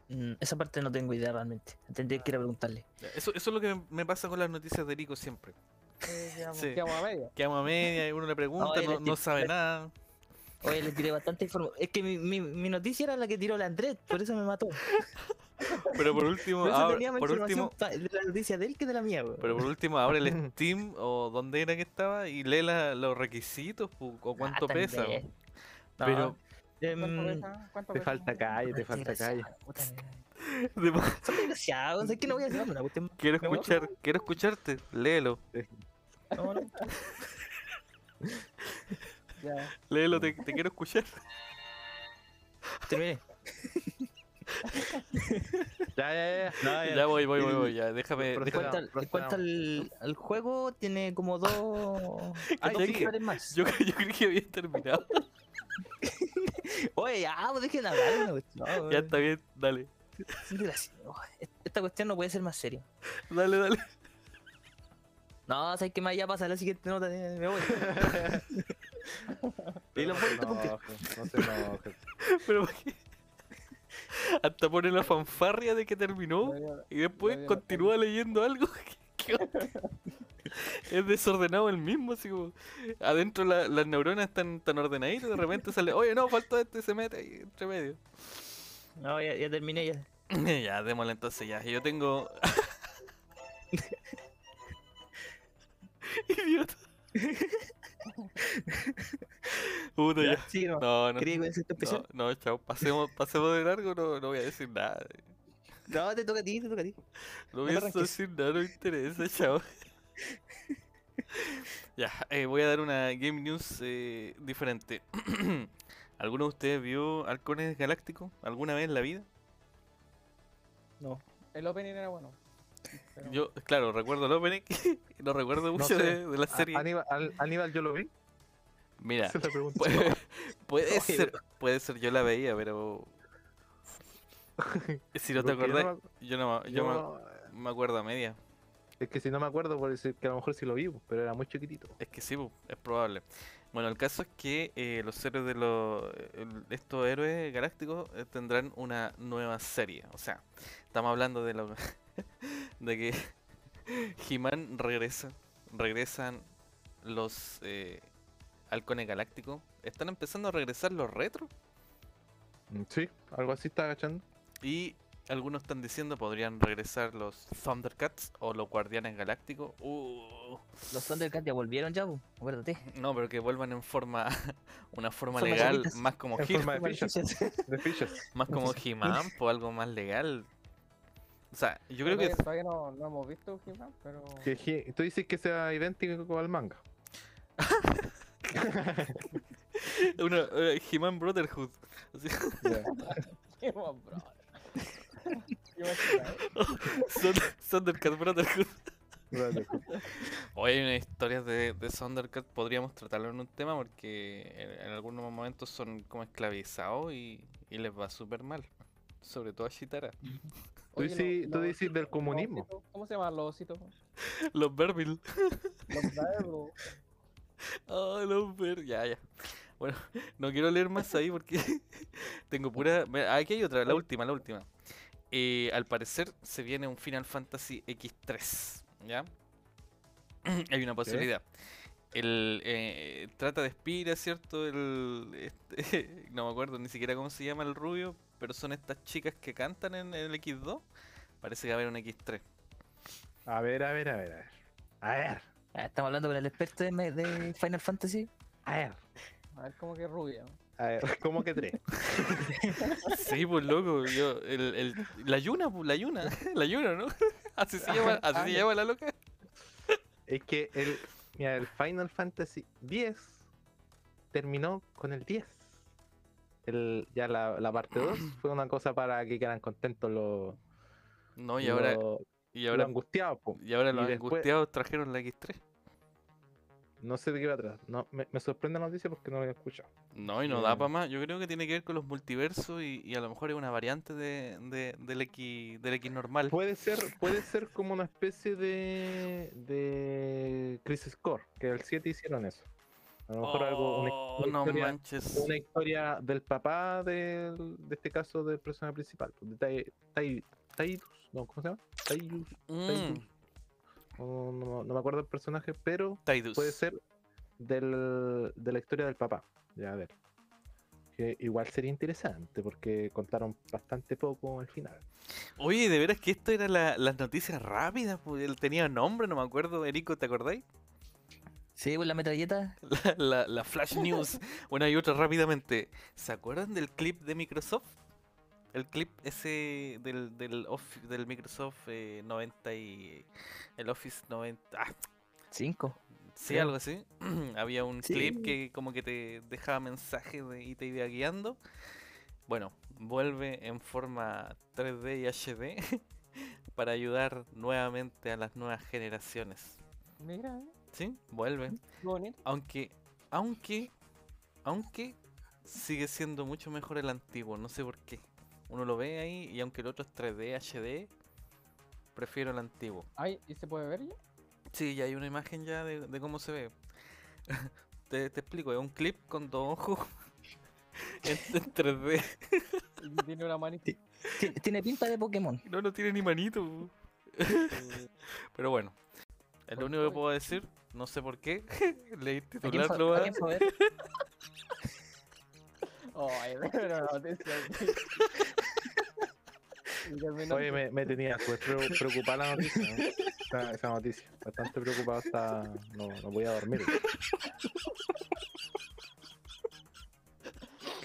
Mm, esa parte no tengo idea realmente. Tendría que ir a preguntarle. Eso, eso es lo que me- pasa con las noticias de Erico siempre. Eh, quedamos, Sí. quedamos a media. Quedamos a media y uno le pregunta, Oye, no, no tip- sabe nada. Oye, le tiré bastante información. Es que mi, mi, mi noticia era la que tiró la Andrés, por eso me mató. Pero por último, Por eso abre- tenía más por último, de la noticia de él que de la mía, pero por último abre el Steam o donde era que estaba y lee la- los requisitos o cuánto Ah, pesa. No, Pero em, ¿Cuánto pesa? ¿Cuánto Te pesa? falta calle, te falta calle. Son desgraciados, es que no voy a decir una cuestión. quiero escuchar, quiero escucharte, léelo, No, no. Ya. léelo, te, te quiero escuchar. Terminé. Ya, ya, ya. Ya voy, voy, voy, voy, ya, déjame, procedamos. cuanto al, al juego, tiene como dos, Ay, dos sí. pilares más. Yo, yo creí que había terminado. Oye, ya, pues dejen hablar cuestión. Ya está bien, dale, Esta cuestión no puede ser más seria. dale, dale. No, ¿sabes qué más? Ya pasa la siguiente nota, eh, me voy. Y lo puedo interrumpir. No, no se enoje. Pero ¿por qué? Hasta pone la fanfarria de que terminó y después continúa leyendo algo. Es desordenado el mismo, así como adentro la- las neuronas están tan ordenaditas y de repente sale, oye no, faltó este y se mete ahí entre medio. No, ya, ya terminé ya. ya, démosle entonces ya. Yo tengo. Idiota. Puta ya. Sí, no. No, no. No, no, chao. Pasemos, pasemos de largo, no, no voy a decir nada. No. te toca a ti, te toca a ti. No voy a decir nada, no me interesa, chao. ya, eh, voy a dar una Game News eh, diferente. ¿Alguno de ustedes vio Halcones Galácticos alguna vez en la vida? No. El opening era bueno. Pero- Yo, claro, recuerdo el opening, no recuerdo No mucho sé. de, de la A- serie. Aníbal, al- Aníbal, yo lo vi. Mira, puede, ser, puede ser, yo la veía, pero si no te acordás, yo no, me- yo yo- me, me acuerdo a media. Es que si no me acuerdo, puede decir que a lo mejor sí lo vi, pero era muy chiquitito. Es que sí, es probable. Bueno, el caso es que eh, los héroes de los estos héroes galácticos eh, tendrán una nueva serie. O sea, estamos hablando de lo de que He-Man regresa, regresan los eh, halcones galácticos. Están empezando a regresar los retro Mm, Sí, algo así está agachando. y algunos están diciendo podrían regresar los Thundercats o los Guardianes Galácticos. Uh, Los Thundercats ya volvieron ya, acuérdate. no, pero que vuelvan en forma una forma legal, más como En He- forma de fichas. De fichas. Más como He-Man, o algo más legal. O sea, yo creo que Todavía- Todavía no, no hemos visto He-Man, pero. Que He- tú dices que sea idéntico al manga. una eh, He-Man Brotherhood. Ya. He-Man, bro. Imagina. Thunder- Thundercat Brotherhood. Hoy hay unas historias de, de Thundercat, podríamos tratarlo en un tema porque en, en algunos momentos son como esclavizados y, y les va súper mal. Sobre todo a Shitara. Tú Oye, dices- los- tú los dices ositos- del comunismo. ositos, ¿Cómo se llaman los ositos? Los Verbil. Los Daebro. Ah, los Ver. Ya, ya. Bueno, no quiero leer más ahí porque tengo pura. Aquí hay otra, la última, la última. Eh, al parecer se viene un Final Fantasy X3. ¿Ya? hay una posibilidad. El, eh, trata de Spira, ¿cierto? El, este, no me acuerdo ni siquiera cómo se llama el rubio, pero son estas chicas que cantan en, el X2. Parece que va a haber un X3. A ver, a ver, a ver, a ver. A ver, Ah, Estamos hablando con el experto de, Final Fantasy. a ver. A ver, como que rubia. A ver, ¿cómo que tres? Sí, pues loco, yo, el, el, la Yuna, pues la Yuna, la Yuna, ¿no? Así se llama, así se llama la loca. Es que el, mira, el Final Fantasy X terminó con el 10. El, ya la, la parte 2 fue una cosa para que quedaran contentos los, No, y ahora, y los ahora, angustiados. po. y ahora y los después- angustiados trajeron la X3. No sé de qué va atrás. No, me, me sorprende la noticia porque no lo había escuchado. No, y no da Eh. para más. Yo creo que tiene que ver con los multiversos y, y a lo mejor es una variante de, de- del, X, del X normal. Puede ser, puede ser como una especie de, de Crisis Core, que el 7 hicieron eso. A lo mejor algo, una, Oh, una no historia, manches. una historia del papá del, de este caso del personaje principal, de Tai, Tai- Taidus, no, ¿cómo se llama? Taidus, Mm, Taidus, no, me acuerdo el personaje, pero Tidus. puede ser del, de la historia del papá. Ya a ver. Que igual sería interesante porque contaron bastante poco al final. Oye, de veras que esto era la- las noticias rápidas, pues, él tenía nombre, no me acuerdo, Erico, ¿te acordáis? Sí, pues la metralleta. La, la- la Flash News. Bueno, hay otra rápidamente. ¿Se acuerdan del clip de Microsoft? El clip ese del, del, Office- del Microsoft eh, 90 y... El Office 90... Ah, Cinco. sí, Creo. algo así. Había un Sí. clip que como que te dejaba mensajes de- y te iba guiando. Bueno, vuelve en forma 3D y HD para ayudar nuevamente a las nuevas generaciones. Mira, eh, ¿Sí? Vuelve. Aunque, aunque, aunque sigue siendo mucho mejor el antiguo, no sé por qué. Uno lo ve ahí y aunque el otro es 3D, HD, prefiero el antiguo. Ay, ¿y se puede ver ya? Sí, ya hay una imagen ya de, de cómo se ve. te, te explico, es un clip con dos ojos en, en 3D. Y tiene una manita. Ti- Tiene pinta de Pokémon. No, no tiene ni manito. Pero bueno, es lo único que puedo decir, no sé por qué. Leí el ¿A quién titular fue- a nomás. quién fue a ver? Ay, pero la noticia. Y terminó- Oye, me, me tenía preocupada la noticia. ¿no? Esa, esa noticia. Bastante preocupado hasta. No, no voy a dormir.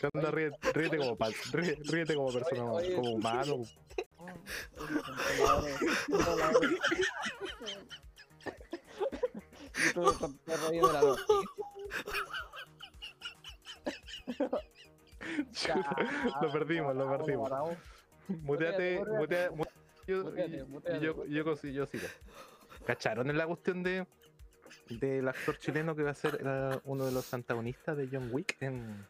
¿Qué onda? Ríete, ríete como, pa- ríe- ríete como persona, Oye, oye. como humano. Tú de la noticia. lo perdimos, lo perdimos. Muteate, Muteate, mutea, mu- yo, Muteate, y- muteate. yo, yo, consi- yo sigo. ¿Cacharon en la cuestión de del actor chileno que va a ser uno de los antagonistas de John Wick en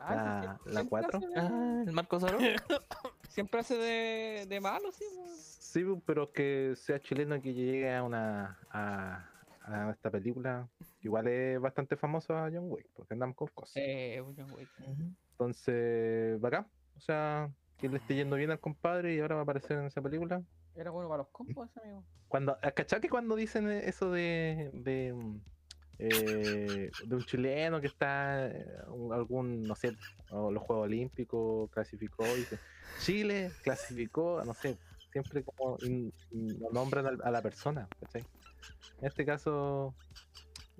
Ah, sí, la, sí, la siempre 4? hace de- Ah, el Marco Zoro. Siempre hace de, de malo, sí. pues. Sí, pero que sea chileno y que llegue a una a, a esta película, igual es bastante famoso a John Wick, porque andamos con cosas. Eh, John Wick. Ujú. Entonces, bacán. O sea, que le esté yendo bien al compadre y ahora va a aparecer en esa película. Era bueno para los combos ese amigo. Cuando, ¿cachai que cuando dicen eso de, de, eh, de un chileno que está eh, algún, no sé, los Juegos Olímpicos clasificó y dice, Chile clasificó, no sé, siempre como in- in- lo nombran al- a la persona, ¿cachai? En este caso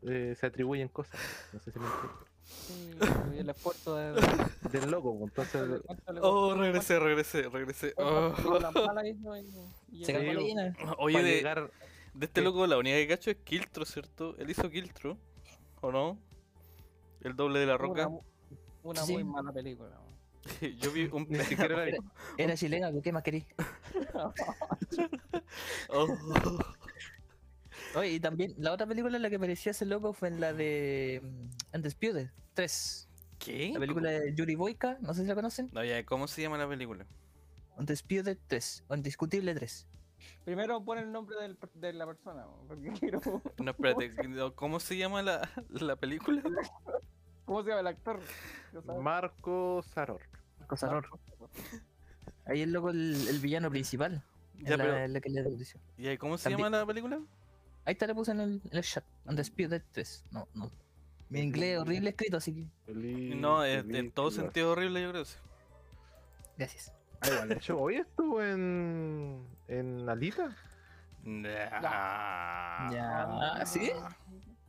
eh, se atribuyen cosas, no sé si me. Sí, y el esfuerzo de. de- del loco. pues, Entonces, Oh, regresé, regresé, regresé. Oh. Se. Oye, de, llegar, de este ¿qué? loco la única que cacho es Kiltro, ¿cierto? Él hizo Kiltro, ¿o no? El doble de la roca. una Sí. muy mala película. Yo vi un ni siquiera la Era, era chilena, ¿qué más querí? Oh. Oye, y también la otra película en la que aparecía ese loco fue en la de mm, Undisputed 3. ¿Qué? La película de Yuri Boyka, no sé si la conocen. No, ya, ¿cómo se llama la película? Undisputed 3, Undiscutible 3. Primero pon el nombre del de la persona, porque quiero. No, espérate, ¿cómo se llama la, la película? ¿Cómo se llama el actor? Marco Saror. Cosa horror. Ahí el loco, el, el villano principal. Ya, en la, pero, en la que le. ¿y ahí cómo se También- llama la película? Ahí está, le puse en el, en el chat. Undisputed 3. No, no. Mi inglés es horrible escrito, así que Feliz- No, es- en feliz todo lugar. sentido horrible, yo creo. sí. gracias. Ah, igual, de hecho, hoy estuvo en, en Alita. Nah. Ya, ¿sí?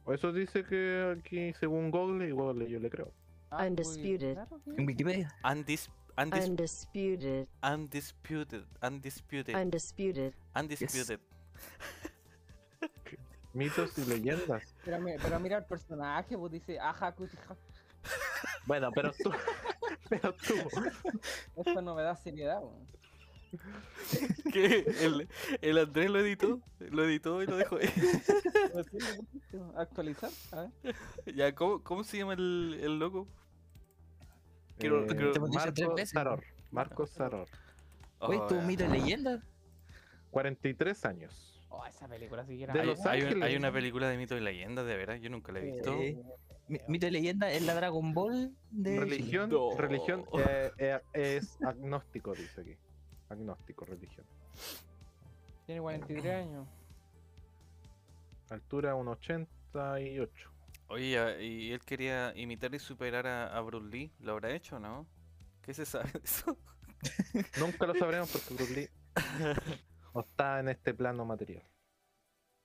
O eso dice que aquí, según Google, igual yo le creo. Ah, Undisputed. En Wikipedia. Undis, undis, Undisputed. undisputed, undisputed, Undisputed. undisputed. Mitos y leyendas. Pero, mi- pero mira el personaje, pues dice, ajá, cutija. Bueno, pero tú. pero tú. Esto no me da seriedad, weón. ¿Qué? El, el Andrés lo editó, lo editó y lo dejó ahí. Pusiste, Actualizar, a ver. ya, ¿cómo, ¿cómo se llama el, el loco? Quiero- Eh, quiero- Te hemos dicho tres Marco veces, Saror. Marco Saror. Oye, Oh, tu ya. mito leyenda. 43 años. Oh, esa película sí que era. De Hay, Los hay un- hay Ángeles. una película de mito y leyenda, de veras, yo nunca la he visto. Eh, Mi- mito de leyenda es la Dragon Ball de. Religión, No. religión eh, eh, es agnóstico, dice aquí. Agnóstico, religión. Tiene 43 años. Altura 1,88. Oye, y él quería imitar y superar a, a Bruce Lee, ¿lo habrá hecho, no? ¿Qué se sabe de eso? Nunca lo sabremos porque Bruce Lee no está en este plano material.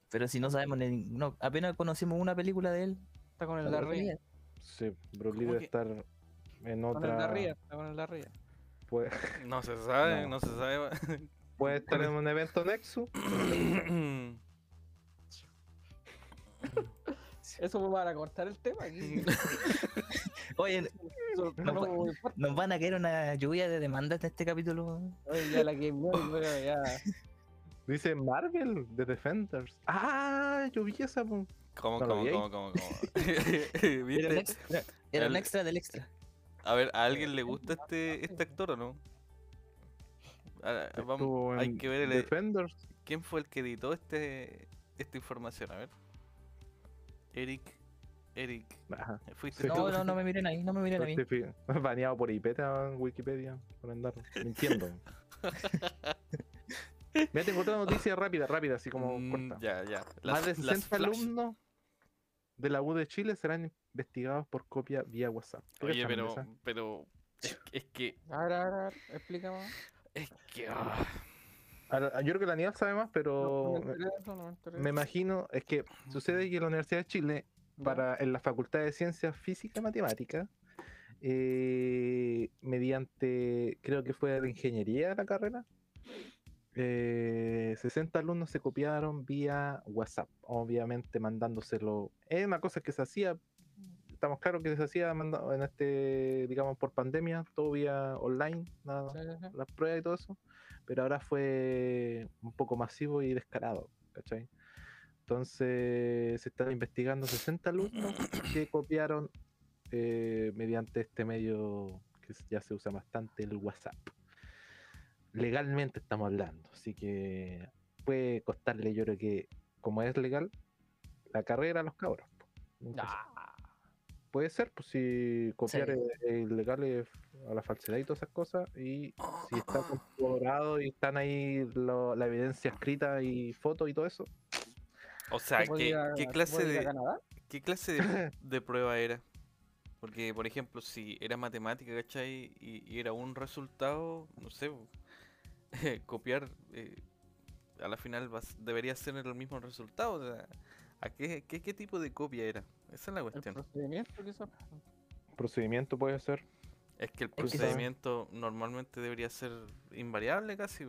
Pero si no sabemos, ni- no, apenas conocimos una película de él. Está con el que- Sí, ¿Cómo debe que- estar en Con el otra. arriba, está con el de arriba. Puede, No se sabe, No. no, se sabe. puede estar en un evento Nexus. Eso fue para cortar el tema. Oye, pues, nos van a caer una lluvia de demandas en este capítulo. Oye, ya la que pero ya. Dice Marvel de Defenders. Ah, yo vi esa. ¿Cómo, ¿No lo cómo, ahí? cómo, cómo, cómo? Era un extra, era un El- extra del extra. A ver, ¿a alguien le gusta este, este actor o no? Vamos, hay que ver el- Defenders. quién fue el que editó este esta información. A ver. Eric. Eric. Ajá. ¿Fuiste Sí. tú? No, no, no me miren ahí, no me miren a mí. Justifi- Baneado por IPETA en Wikipedia por andar mintiendo. Mira, tengo otra noticia rápida, rápida, así como Mm, corta. Ya, ya. Más de Las- las 60 flash. alumnos de la U de Chile serán investigados por copia vía WhatsApp. ¿Qué Oye, pero, esa? pero es, es que, A ver, a ver, a ver, explica más. es que, ah, Ahora, Yo creo que la Nial sabe más, pero no me eso, no imagino, es que sucede que la Universidad de Chile, para en la Facultad de Ciencias Física y Matemáticas, eh, mediante, creo que fue de ingeniería la carrera, eh, 60 alumnos se copiaron vía WhatsApp, obviamente mandándoselo. Es una cosa que se hacía, estamos claros que se hacía en este, digamos, por pandemia, todo vía online, sí, sí. las pruebas y todo eso, pero ahora fue un poco masivo y descarado, ¿cachai? Entonces se están investigando 60 alumnos que copiaron eh, mediante este medio que ya se usa bastante, el WhatsApp. Legalmente estamos hablando, así que puede costarle, yo creo que, como es legal, la carrera a los cabros. Ah, Puede ser, pues si copiar Sí. es es ilegal es a la falsedad y todas esas cosas, y si está corroborado y están ahí lo- la evidencia escrita y fotos y todo eso, o sea, ¿se puede ¿qué, ir a- qué se clase de, qué clase de, de prueba era? Porque, por ejemplo, si era matemática, ¿cachai? Y, y era un resultado, no sé, copiar, eh, a la final vas- debería ser el mismo resultado. O sea, ¿a qué, qué, qué tipo de copia era? Esa es la El cuestión. procedimiento quizás. Procedimiento puede ser. Es que el procedimiento normalmente debería ser invariable casi.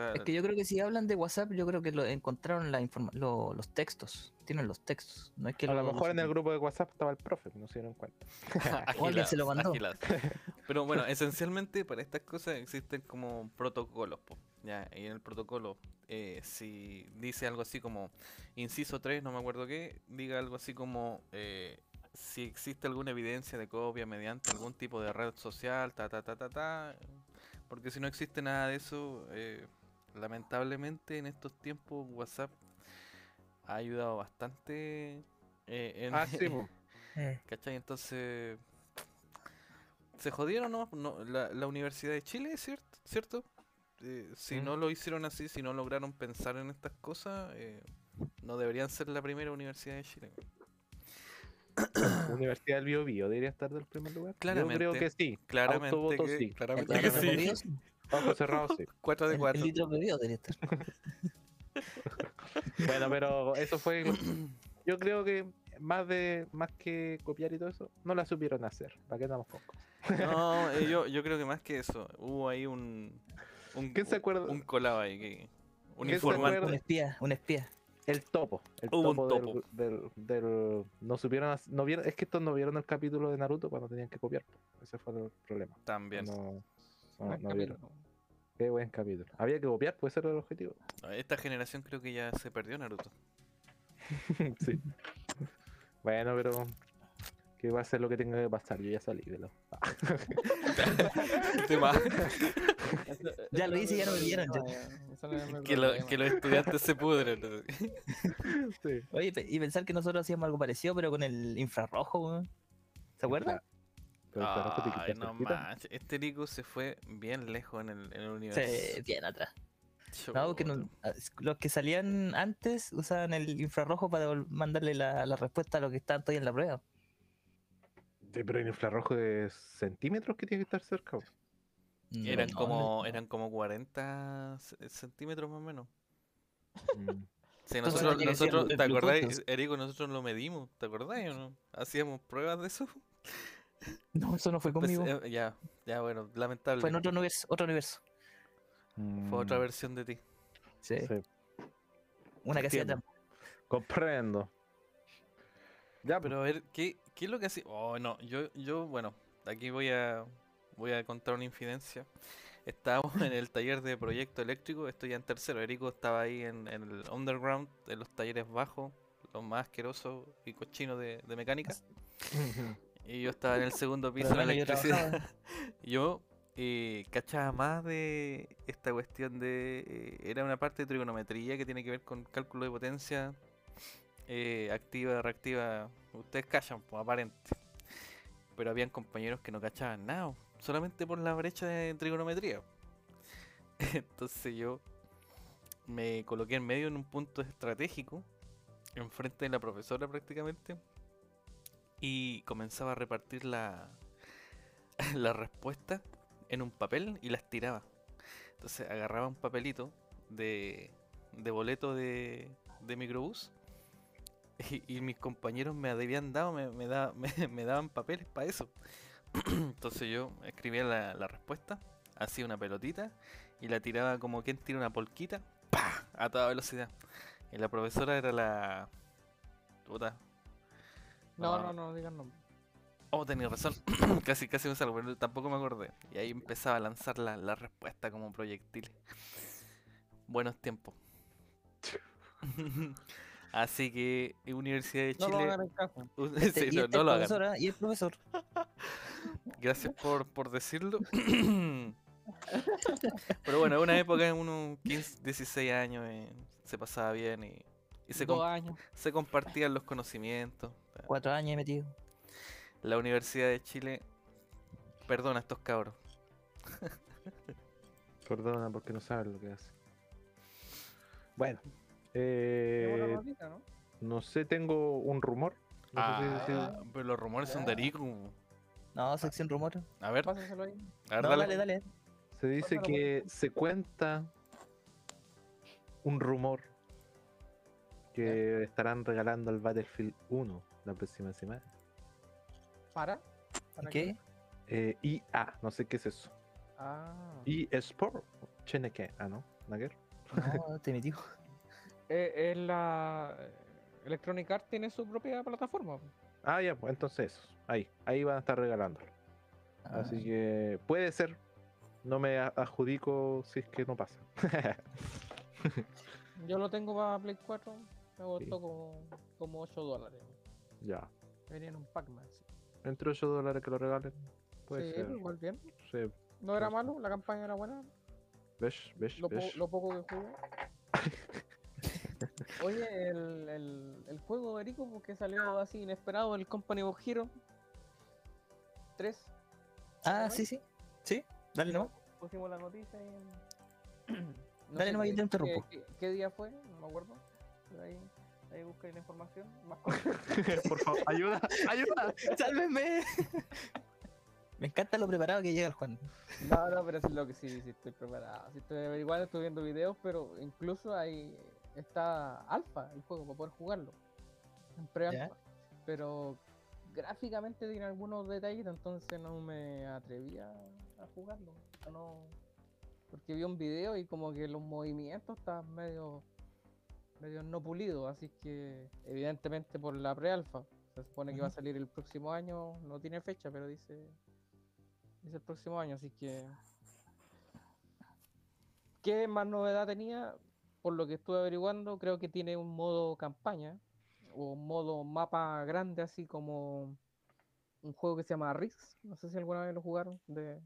Sea, Es que yo creo que si hablan de WhatsApp, yo creo que lo encontraron la informa lo- los textos. Tienen los textos. No es que A lo mejor en el grupo de WhatsApp estaba el profe, no se dieron cuenta. Alguien se lo mandó. Pero bueno, esencialmente para estas cosas existen como protocolos. po, Ya, y en el protocolo, eh, si dice algo así como inciso 3, no me acuerdo qué, diga algo así como eh, si existe alguna evidencia de copia mediante algún tipo de red social, ta ta ta ta ta. Porque si no existe nada de eso, eh, lamentablemente en estos tiempos WhatsApp ha ayudado bastante eh, en, Ah, sí. Eh, ¿Cachai? Entonces. Se jodieron, ¿no? No, la, la Universidad de Chile, ¿cierto? ¿Cierto? Eh, si Mm. no lo hicieron así, si no lograron pensar en estas cosas, eh, no deberían ser la primera universidad de Chile. Universidad del Bio Bio debería estar del primer lugar. Yo creo Claramente. que sí. Claramente que, sí. claramente que sí. Bebido, sí. Ojo cerrado sí. 4 de El- 4. El litro estar. Bueno, pero eso fue. Yo creo que más de más que copiar y todo eso, no la supieron hacer. ¿Para qué andamos con? No, eh, yo, yo creo que más que eso. Hubo ahí un. un ¿Quién se acuerda? Un colado ahí. Que, un ¿Quién se informante. Un espía, un espía. El topo. El Hubo un topo, del- topo. Del, del- No supieron. No vieron, es que estos no vieron el capítulo de Naruto cuando tenían que copiar. Ese fue el problema. También. No, no, Buen no vieron. Qué buen capítulo. Había que copiar, puede ser el objetivo. Esta generación creo que ya se perdió Naruto. sí. Bueno, pero. Que va a ser lo que tenga que pasar. Yo ya salí de lo. Eso- Ya lo hice, ya no me vieron, ya. que, lo- problema. que los estudiantes se pudren. ¿no? sí. Oye, y pensar que nosotros hacíamos algo parecido, pero con el infrarrojo, weón. ¿Se acuerdan? Pero el Ay, no. Este Nico se fue bien lejos en el, en el universo. Sí, bien atrás. No, que ah, es- los que salían antes usaban el infrarrojo para mandarle la, la respuesta a lo que estaban todavía en la prueba. Sí, pero en infrarrojo de centímetros que tiene que estar cerca. Eran No, como, no. eran como 40 c- centímetros más o menos. Mm. Sí, nosotros, que el ¿te Bluetooth. Erico? Nosotros lo medimos, ¿te acordás o no? Hacíamos pruebas de eso. No, eso no fue Pues, conmigo. eh, ya, ya, bueno, lamentable. Fue en otro universo. Otro universo. Fue otra Mm, versión de ti. Sí. sí, Una que hacía trampa. Comprendo. Ya, Pero a ver, ¿qué, qué es lo que hacía? Oh, no, yo, yo, bueno, aquí voy a, voy a contar una infidencia. Estábamos en el taller de proyecto eléctrico, estoy ya en tercero. Erico estaba ahí en, en el underground, en los talleres bajos, los más asquerosos y cochinos de, de mecánica. Y yo estaba en el segundo piso yo electricidad. Yo eh, cachaba más de esta cuestión de... eh, era una parte de trigonometría que tiene que ver con cálculo de potencia eh, activa, reactiva. Ustedes cachan, pues aparente. Pero habían compañeros que no cachaban nada, solamente por la brecha de trigonometría. Entonces yo me coloqué en medio en un punto estratégico, enfrente de la profesora prácticamente, y comenzaba a repartir la, la respuesta en un papel y las tiraba. Entonces agarraba un papelito de, de boleto de, de microbús y, mis compañeros me habían dado, me, me, da- me- me daban papeles para eso. Entonces yo escribía la, la respuesta, hacía una pelotita y la tiraba como quien tira una polquita ¡pah! a toda velocidad. Y la profesora era la... Puta. No, Ah. no, no, digan nombre. Oh, tenía razón. casi, casi me salgo, pero tampoco me acordé. Y ahí empezaba a lanzar la, la respuesta como proyectiles. Buenos tiempos. Así que eh, Universidad de No lo Chile. hagan en Este- sí, y no, esta no lo hagan. profesora y el profesor. Gracias por, por decirlo. Pero bueno, una época, unos 15, 16 años, eh, se pasaba bien y, y se, Dos com- años. se compartían los conocimientos. Cuatro años he metido. La Universidad de Chile perdona a estos cabros. Perdona porque no saben lo que hace. Bueno. Eh, ¿no? no sé, tengo un rumor. No sé si- si- Ah, pero los rumores son de Erico. No, sección rumores. A ver, Pásaselo ahí. a ver, No, dale. dale, dale. se dice Pásalo, que se cuenta un rumor que estarán regalando el Battlefield 1 la próxima semana. ¿Para? ¿Para ¿Qué? Eh, IA, no sé qué es eso. Ah. eSport. Cheneque. Ah, no, Nagger. No, te metí. Eh, la Electronic Arts tiene su propia plataforma. Ah, ya, pues entonces eso. Ahí, ahí van a estar regalándolo. Ah. Así que puede ser. No me adjudico si es que no pasa. Yo lo tengo para Play 4. Me Sí. costó como, como 8 dólares. Ya. Venía en un Pac-Man. sí. Entre 8 dólares que lo regalen. Puede Sí, ser. igual bien. Sí. No era Pues- malo, la campaña era buena. ¿Ves? ¿Ves? Lo, po- ¿Ves? lo poco que jugué. Oye, el, el, el juego, Erico, porque salió así inesperado, el Company of Hero 3. Ah, sí, sí. Sí, dale nomás. Pusimos la noticia y... No Dale nomás, yo te interrumpo. qué- qué- ¿Qué día fue? No me acuerdo. Pero ahí, ahí busqué la información. Más Por favor, ayuda, ayuda. ¡Sálvenme! Me encanta lo preparado que llega el Juan. No, no, pero sí lo que sí, sí estoy preparado. Sí estoy averiguando, estoy viendo videos, pero incluso ahí está alfa el juego para poder jugarlo. En pre-alfa. Pero gráficamente tiene algunos detalles, entonces no me atrevía a jugarlo. No, porque vi un video y como que los movimientos estaban medio medio no pulidos, así que evidentemente por la pre-alfa. Se supone que va a salir el próximo año, no tiene fecha, pero dice dice el próximo año, así que ¿qué más novedad tenía? Por lo que estuve averiguando, creo que tiene un modo campaña o un modo mapa grande, así como un juego que se llama Risk. No sé si alguna vez lo jugaron, de,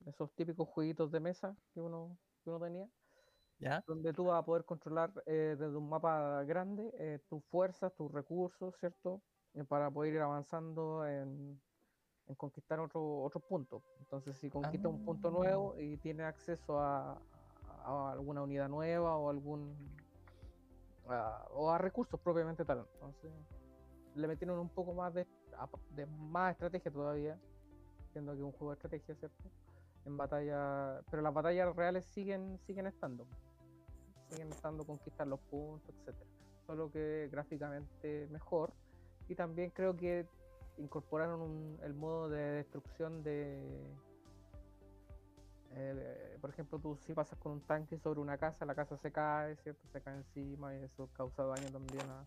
de esos típicos jueguitos de mesa que uno, que uno tenía ¿Ya? donde tú vas a poder controlar eh, desde un mapa grande eh, tus fuerzas, tus recursos, ¿cierto? Eh, para poder ir avanzando en, en conquistar otro, otros puntos. Entonces, si conquistas un punto nuevo y tienes acceso a, a alguna unidad nueva o algún a- o a recursos propiamente tal. Entonces, le metieron un poco más de, de más estrategia todavía, siendo que es un juego de estrategia, ¿cierto? En batalla, pero las batallas reales siguen siguen estando siguen estando conquistar los puntos, etcétera. Solo que gráficamente mejor. Y también creo que incorporaron un- el modo de destrucción de, eh, Por ejemplo, tú si pasas con un tanque sobre una casa, la casa se cae, ¿cierto? Se cae encima y eso causa daño también a,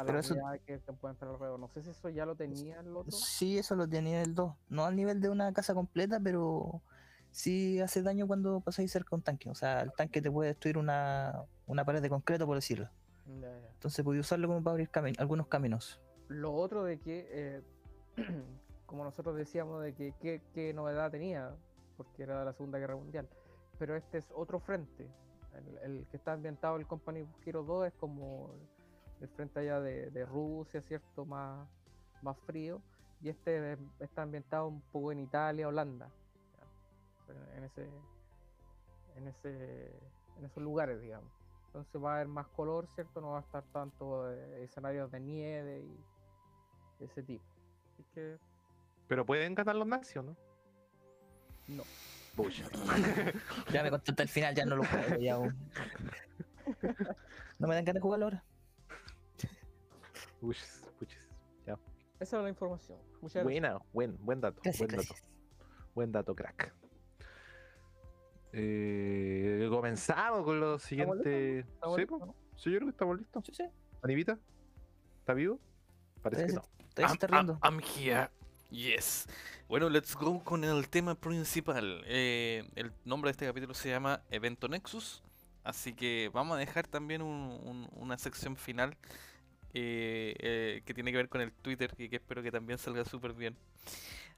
a las eso- que te pueden estar alrededor. No sé si eso ya lo tenía el otro. Sí, eso lo tenía el 2. No al nivel de una casa completa, pero sí hace daño cuando pasáis cerca de un tanque. O sea, el tanque te puede destruir una, una pared de concreto, por decirlo. Ya, ya. Entonces podía usarlo como para abrir cami- algunos caminos. Lo otro de que, eh, como nosotros decíamos, de que qué, qué novedad tenía, porque era de la Segunda Guerra Mundial, pero este es otro frente. El, el que está ambientado el Company Hero 2 es como el frente allá de, de Rusia, ¿cierto? Más, más frío. Y este es- está ambientado un poco en Italia, Holanda. En ese, en ese, en esos lugares, digamos. Entonces va a haber más color, ¿cierto? No va a estar tanto eh, escenarios de nieve y ese tipo. Así que Pero pueden ganar los nazis, ¿o ¿no? no. Bullshit. Ya me contaste al final, ya no lo juego. Ya, un- no me dan ganas de jugarlo ahora. Bullshit. Ya. Esa es la información. Muchas gracias. Buena, buen, buen dato. Gracias, buen dato. gracias. Buen dato, crack. Eh, comenzamos con lo siguiente. ¿Estamos ¿Sí, listos, po? no? Sí, yo creo que estamos listos. Sí, sí. ¿Anivita? ¿Está vivo? Parece que no. I'm, I'm-. I'm here. Yes. Bueno, let's go con el tema principal. Eh, el nombre de este capítulo se llama Evento Nexus. Así que vamos a dejar también un- un- una sección final eh, eh, que tiene que ver con el Twitter y que espero que también salga súper bien.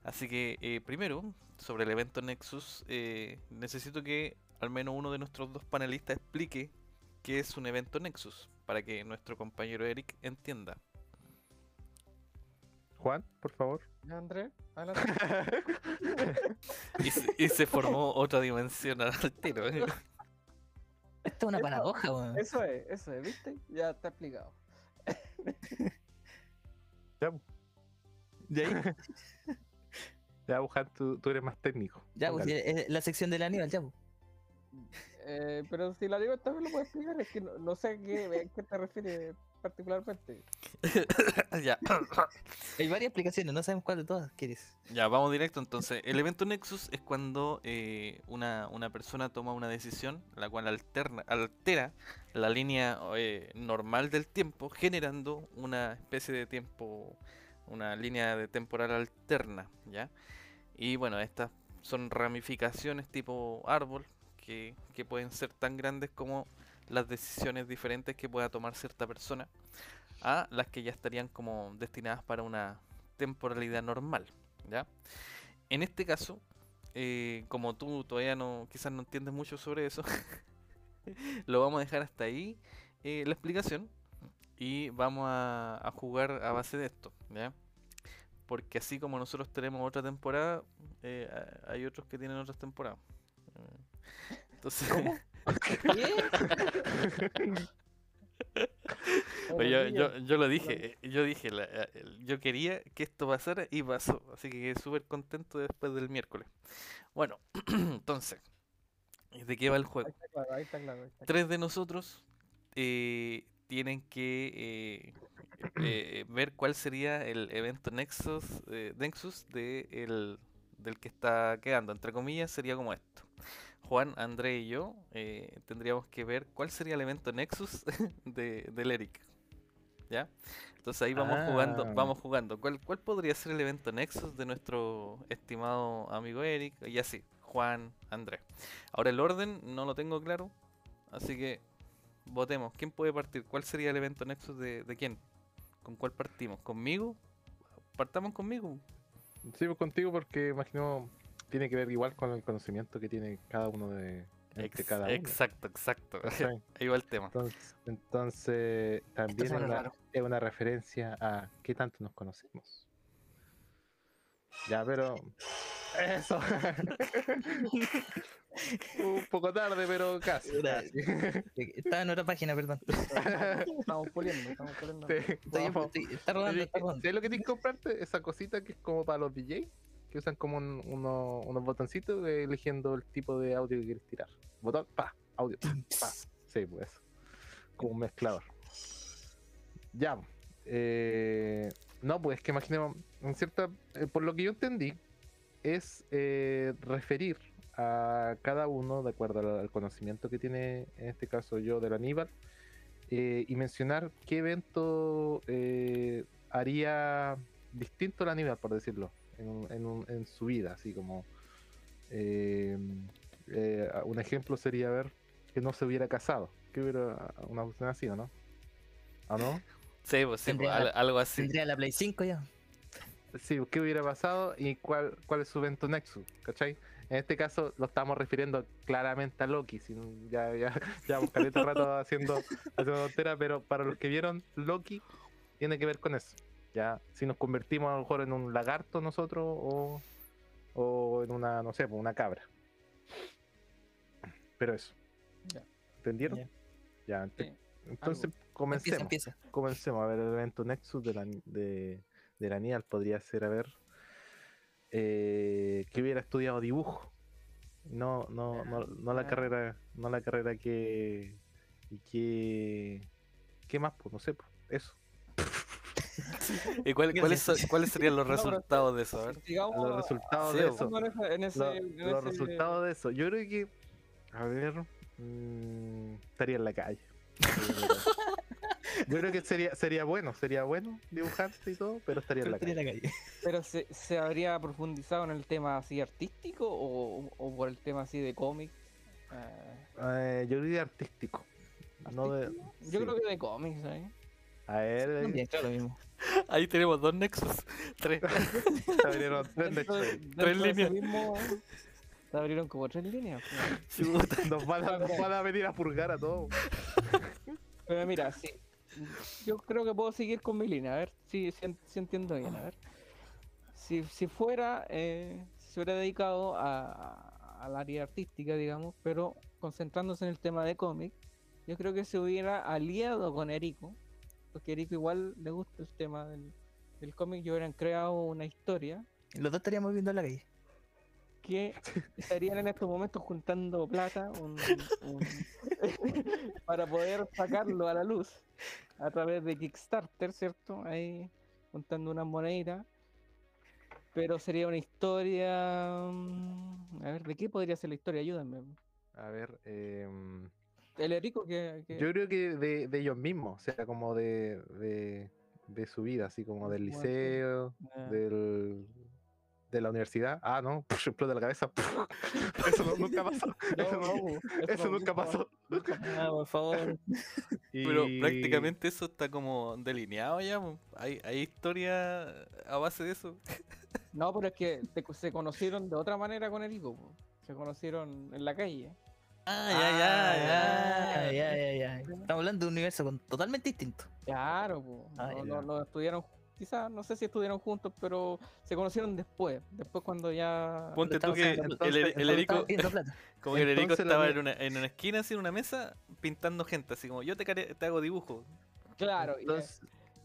Así que eh, primero, sobre el evento Nexus, eh, necesito que al menos uno de nuestros dos panelistas explique qué es un evento Nexus, para que nuestro compañero Eric entienda. Juan, por favor. Ya, Andrés, adelante. Y se, y se formó otra dimensión al tiro. ¿eh? Esto es una paradoja, weón. eso es, eso es, ¿viste? Ya está explicado. Ya. De ahí, ya Juan, tú, tú eres más técnico. ya, pues, es la sección del Aníbal, ya, pues. Eh, pero si la digo también lo puedo explicar, es que no, no sé a qué, a qué te refieres particularmente. ya. Hay varias explicaciones, no sabemos cuál de todas quieres. Ya, vamos directo entonces. El evento Nexus es cuando eh, una, una persona toma una decisión, la cual alterna, altera la línea eh, normal del tiempo, generando una especie de tiempo, una línea de temporal alterna, ¿ya? Y bueno, estas son ramificaciones tipo árbol, que, que pueden ser tan grandes como las decisiones diferentes que pueda tomar cierta persona, a las que ya estarían como destinadas para una temporalidad normal. ¿ya? En este caso, eh, como tú todavía no, quizás no entiendes mucho sobre eso, lo vamos a dejar hasta ahí eh, la explicación y vamos a, a jugar a base de esto, ¿ya? Porque así como nosotros tenemos otra temporada, eh, hay otros que tienen otras temporadas. Eh, Entonces, Pues yo, yo, yo lo dije, yo dije, la- eh, yo quería que esto pasara y pasó, así que quedé súper contento después del miércoles. Bueno, entonces, ¿de qué va el Ahí juego? está claro, ahí está claro. ahí está claro. Tres de nosotros eh, tienen que eh, eh, ver cuál sería el evento Nexus, eh, Nexus de el- del que está quedando, entre comillas, sería como esto. Juan, André y yo eh, tendríamos que ver cuál sería el evento Nexus de, del Eric. ¿Ya? Entonces ahí vamos jugando, Ah. vamos jugando. ¿Cuál, ¿Cuál podría ser el evento Nexus de nuestro estimado amigo Eric? Y así, Juan, André. Ahora el orden no lo tengo claro, así que votemos. ¿Quién puede partir? ¿Cuál sería el evento Nexus de, de quién? ¿Con cuál partimos? ¿Conmigo? Partamos conmigo. Sí, pues contigo porque imagino tiene que ver igual con el conocimiento que tiene cada uno de entre Ex- cada uno. exacto, exacto. va el tema. Entonces, entonces también es una, es una referencia a qué tanto nos conocemos. Ya, pero eso. Un poco tarde, pero casi. Casi. Estaba en otra página, perdón. Estamos puliendo, estamos puliendo. Sí, Estoy- está rodando, está rodando. ¿Sabes lo que tienes que comprarte? Esa cosita que es como para los DJ, que usan como un- uno- unos botoncitos eh, eligiendo el tipo de audio que quieres tirar. Botón, pa, audio, pa. Sí, pues eso. Como un mezclador. Ya. eh, no, pues que imaginemos, en cierta, eh, por lo que yo entendí, es eh, referir a cada uno de acuerdo al, al conocimiento que tiene, en este caso yo, del Aníbal, eh, y mencionar qué evento eh, haría distinto al Aníbal, por decirlo, en, un- en un- en su vida, así como eh, eh, un ejemplo sería ver que no se hubiera casado, que hubiera una opción así, ¿o no? ¿O no? Sí, pues sí, pues, algo así. Tendría la Play 5 ya. Sí, ¿qué hubiera pasado y cuál, cuál es su evento Nexus? ¿Cachai? En este caso lo estamos refiriendo claramente a Loki. si no- ya, ya, ya caleta rato haciendo, haciendo tontera, pero para los que vieron Loki, tiene que ver con eso. Ya, si nos convertimos a lo mejor en un lagarto nosotros o, o en una, no sé, pues, una cabra. Pero eso. Ya. ¿Entendieron? Ya. Ya, ente- Sí, entonces comencemos empieza. comencemos a ver el evento Nexus de la, de, de la Nial podría ser a ver eh, que hubiera estudiado dibujo. No no no, no la Ah. carrera no la carrera que y que qué más pues no sé pues, eso. ¿Y cuál- ¿Qué cuáles, cuáles serían los resultados de eso? A ver. Sigamos los resultados sí, de eso. avanzando en ese- en ese- Lo- en los ese- resultados de eso. Yo creo que a ver mm, estaría en la calle Estaría en la calle. Yo creo que sería sería bueno sería bueno dibujante y todo pero estaría en la calle tiene la calle. Pero se, se habría profundizado en el tema así artístico o, o por el tema así de cómic. Eh, Eh, yo diría artístico no de, artístico. Yo sí. creo que de cómics, ¿eh? A ver, eh, También, claro, lo mismo. Ahí tenemos dos Nexus. Tres. se abrieron tres de ese líneas. mismo- Se abrieron como tres líneas. pues. Nos van, a, nos van a venir a purgar a todos. Pero mira, sí. Yo creo que puedo seguir con mi línea, a ver si, si, en- si entiendo bien, a ver. Si, si fuera, eh, se hubiera dedicado a, al área artística, digamos, pero concentrándose en el tema de cómic, yo creo que se hubiera aliado con Erico, porque Erico igual le gusta el tema del, del cómic, y hubieran creado una historia. Los dos estaríamos viendo la calle. Que estarían en estos momentos juntando plata un- un- para poder sacarlo a la luz a través de Kickstarter, ¿cierto? Ahí juntando una moneda. Pero sería una historia. mm, A ver, ¿de qué podría ser la historia? Ayúdame. A ver, em, El Erico que. que- yo creo que de, de ellos mismos, o sea, como de, de, de su vida, así como del liceo, ah, del, de la universidad. Ah, no, explota la cabeza. Eso no- nunca pasó. no, Eso, no- eso nunca pasó. nunca- Ah, por favor. Pero prácticamente eso está como delineado ya. Hay, hay historia a base de eso. No, pero es que te- se conocieron de otra manera con Erico. po. Se conocieron en la calle. Ah, Ah, ya, ya, ya. Estamos hablando de un universo con- totalmente distinto. Claro, po. Ah, no, ya. no, no estudiaron, quizás, no sé si estuvieron juntos, pero se conocieron después. Después cuando ya. Ponte tú que el, Erico, como que el Erico estaba en una, en una esquina, así en una mesa, pintando gente, así como yo te, te hago dibujo. Claro, y- Entonces,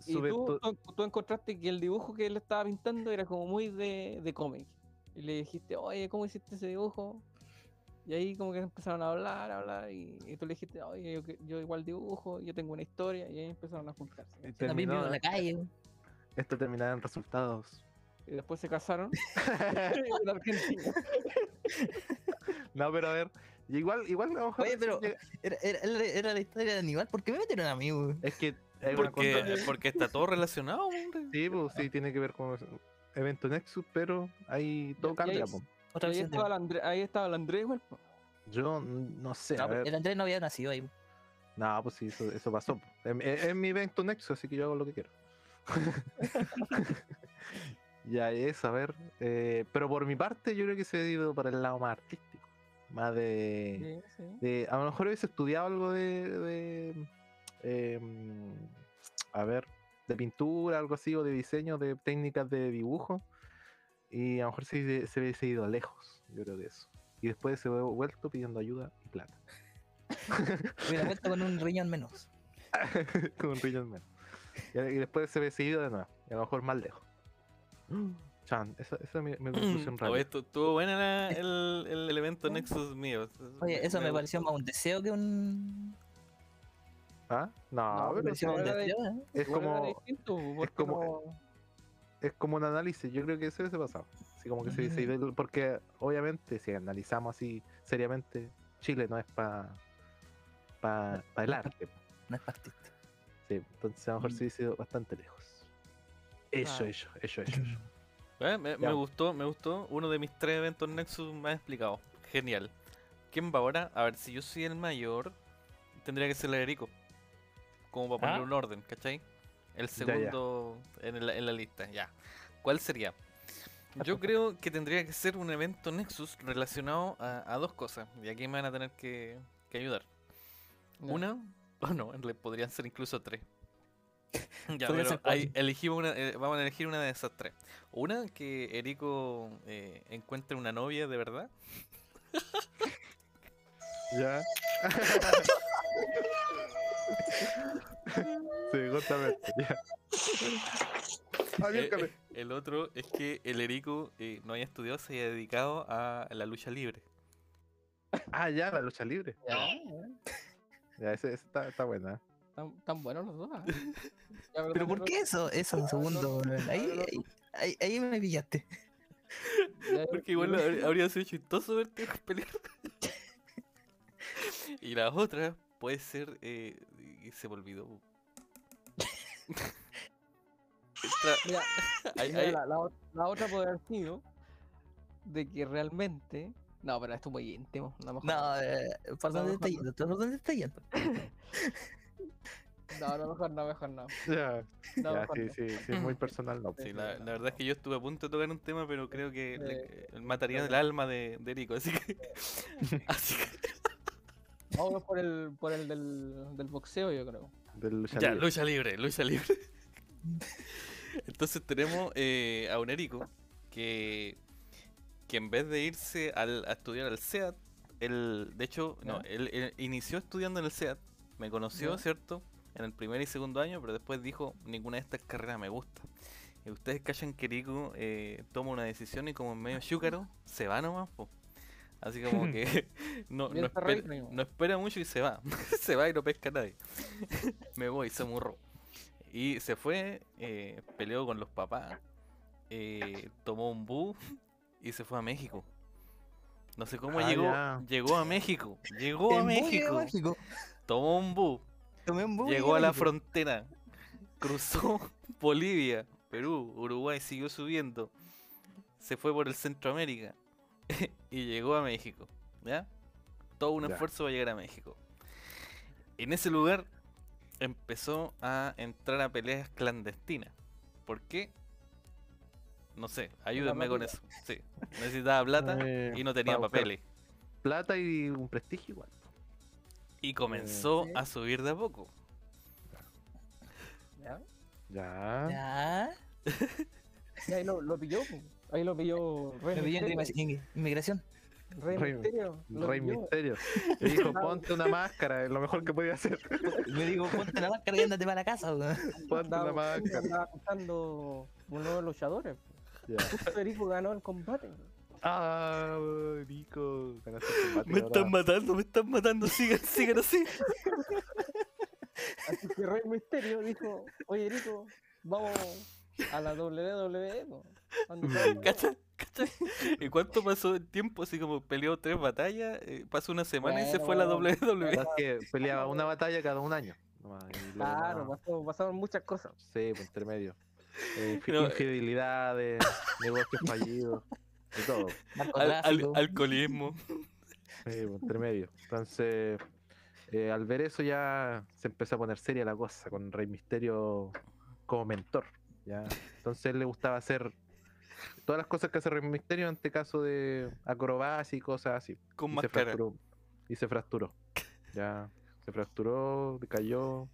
y, sube tú, tú- tú encontraste que el dibujo que él estaba pintando era como muy de, de cómic. Y le dijiste, oye, ¿cómo hiciste ese dibujo? Y ahí como que empezaron a hablar, a hablar, y, y tú le dijiste, oye, yo, igual dibujo, yo tengo una historia, y ahí empezaron a juntarse. También vivo en la calle. Esto terminaba en resultados. Y después se casaron en Argentina. No, pero a ver, y igual, igual a lo mejor Oye, pero- Era, era, era- era la historia del animal. ¿Por qué me metieron a mí, güey? es que hay una Porque, porque está todo relacionado, hombre. Sí, pues sí, tiene que ver con evento Nexus, pero ahí todo cambia. ahí- po. Otra Ahí de- estaba, el André, ahí estaba el Andrés, igual, po. Yo no sé, No, a pero ver. el Andrés no había nacido ahí. No, pues sí, eso, eso pasó. po. Es, es- es mi evento Nexus, así que yo hago lo que quiero. ya es, a ver. eh, pero por mi parte, yo creo que se ha ido para el lado más artístico. Más de. Sí, sí. de- a lo mejor hubiese estudiado algo de. de, em, a ver, de pintura, algo así, o de diseño, de técnicas de dibujo. Y a lo mejor se, se hubiese ido lejos, yo creo de eso. Y después se ha vuelto pidiendo ayuda y plata. Hubiera vuelto con un riñón menos. con un riñón menos. Y, y después se ve seguido de nuevo. Y a lo mejor más lejos. Chan, esa, esa es mi, mi conclusión Oye, estuvo buena la- el, el elemento Nexus mío. Oye, eso me, pareció más un deseo que un. ¿Ah? No, No, pero Me pareció igual un deseo, ¿eh? es como, distinto, porque como- no- es como un análisis. Yo creo que eso hubiese pasado. Así como que se ido. Porque obviamente, si analizamos así seriamente, Chile no es para pa, pa el arte. No es partista. Sí, entonces a lo mejor Mm. se hubiese ido bastante lejos. Eso, eso, eso, eso. eso. Eh, me, gustó, me gustó. Uno de mis tres eventos Nexus más explicado. Genial. ¿Quién va ahora? A ver, si yo soy el mayor, tendría que ser el Erico. Como para poner Ah. un orden, ¿cachai? El Ya, ya. segundo En, el- en la lista, ya. ¿Cuál sería? Yo creo que tendría que ser un evento Nexus relacionado a, a dos cosas. Y aquí me van a tener que, que ayudar. Una, o no, le podrían ser incluso tres. ya, pero elegimos una, eh, vamos a elegir una de esas tres. Una, que Erico eh, encuentre una novia de verdad. Ya. sí, justamente, ya. Eh, eh, el otro es que el Erico eh, no haya estudiado, se haya dedicado a la lucha libre. Ah, ya, la lucha libre. Ya, Ya, ese, ese está, está buena. Tan, tan buenos los dos. ah. Ya, ¿Pero por qué eso? Eso en Ah, segundo. no, Ahí, no, no. ahí, ahí, ahí me pillaste. Porque igual habría- sido chistoso verte pelear. y la otra puede ser. Eh, se me olvidó. Mira, la, la ot- la otra podría haber sido de que realmente. No, pero esto es muy íntimo. lo mejor No, eh, ¿por No, dónde está yendo? ¿Por dónde está yendo? No, a lo mejor no, mejor no. Ya, No, ya mejor sí, no. sí, sí, muy personal, no. Sí, la, la verdad es que yo estuve a punto de tocar un tema, pero creo que le- Eh, mataría el alma de, de Erico, así que. así que Vamos por el, por el del, del boxeo, yo creo. Del lucha ya, libre. lucha libre, lucha libre. Entonces tenemos eh, a un Erico que, que en vez de irse al, a estudiar al SEAT, él, de hecho, no, él, él inició estudiando en el SEAT, me conoció. ¿cierto? En el primer y segundo año, pero después dijo, ninguna de estas carreras me gusta. Y ustedes callan que Rico eh, toma una decisión y como en medio chúcaro, se va nomás, po. Así como que no, no, espera, no espera mucho y se va. se va y no pesca a nadie. Me voy, se murró. Y se fue, eh, peleó con los papás, eh, tomó un bus y se fue a México. No sé cómo Ah, llegó, ya. llegó a México, llegó a México, México. tomó un bus, llegó a la México. frontera, cruzó Bolivia, Perú, Uruguay, siguió subiendo, se fue por el Centroamérica y llegó a México, ¿ya? Todo un Ya. esfuerzo para llegar a México. En ese lugar empezó a entrar a peleas clandestinas. ¿Por qué? No sé, ayúdenme con eso. Sí, necesitaba plata Eh, y no tenía papeles. Plata y un prestigio igual. Y comenzó Sí. a subir de a poco. ¿Ya? Ya. Ya. Y ahí lo, lo pilló, ahí lo pilló Rey Me pilló en inmigración. Rey, Rey- Misterio. lo Rey pilló. Misterio. Le dijo, ponte una máscara, es lo mejor que podía hacer. Me digo, ponte la máscara y ándate para la casa. Ponte una máscara. andaba buscando unos luchadores. Ya. Justo Erico ganó el combate. Ah, Nico, ganaste el combate. Me están matando, me están matando, sigan, sigan así. Así que Rey Misterio dijo, oye Erico, vamos a la WWE. po. ¿Dónde está? ¿Cachai? ¿Cachai? ¿Y cuánto pasó el tiempo? Así como peleó tres batallas, eh, pasó una semana y se Bueno, fue a la. WWE. Es que peleaba una batalla cada un año. Claro, pasó- pasaron muchas cosas. Sí, por intermedio. Eh, No, eh. infidelidades, negocios fallidos, de todo. Al- al- Narcotráfico. alcoholismo. Sí, por intermedio. Entonces, eh, al ver eso ya se empezó a poner seria la cosa, con Rey Misterio como mentor. ¿ya? Entonces él le gustaba hacer todas las cosas que hace Rey Misterio en este caso de acrobacia y cosas así. Con y se fracturó. Y se fracturó. Ya, se fracturó, cayó.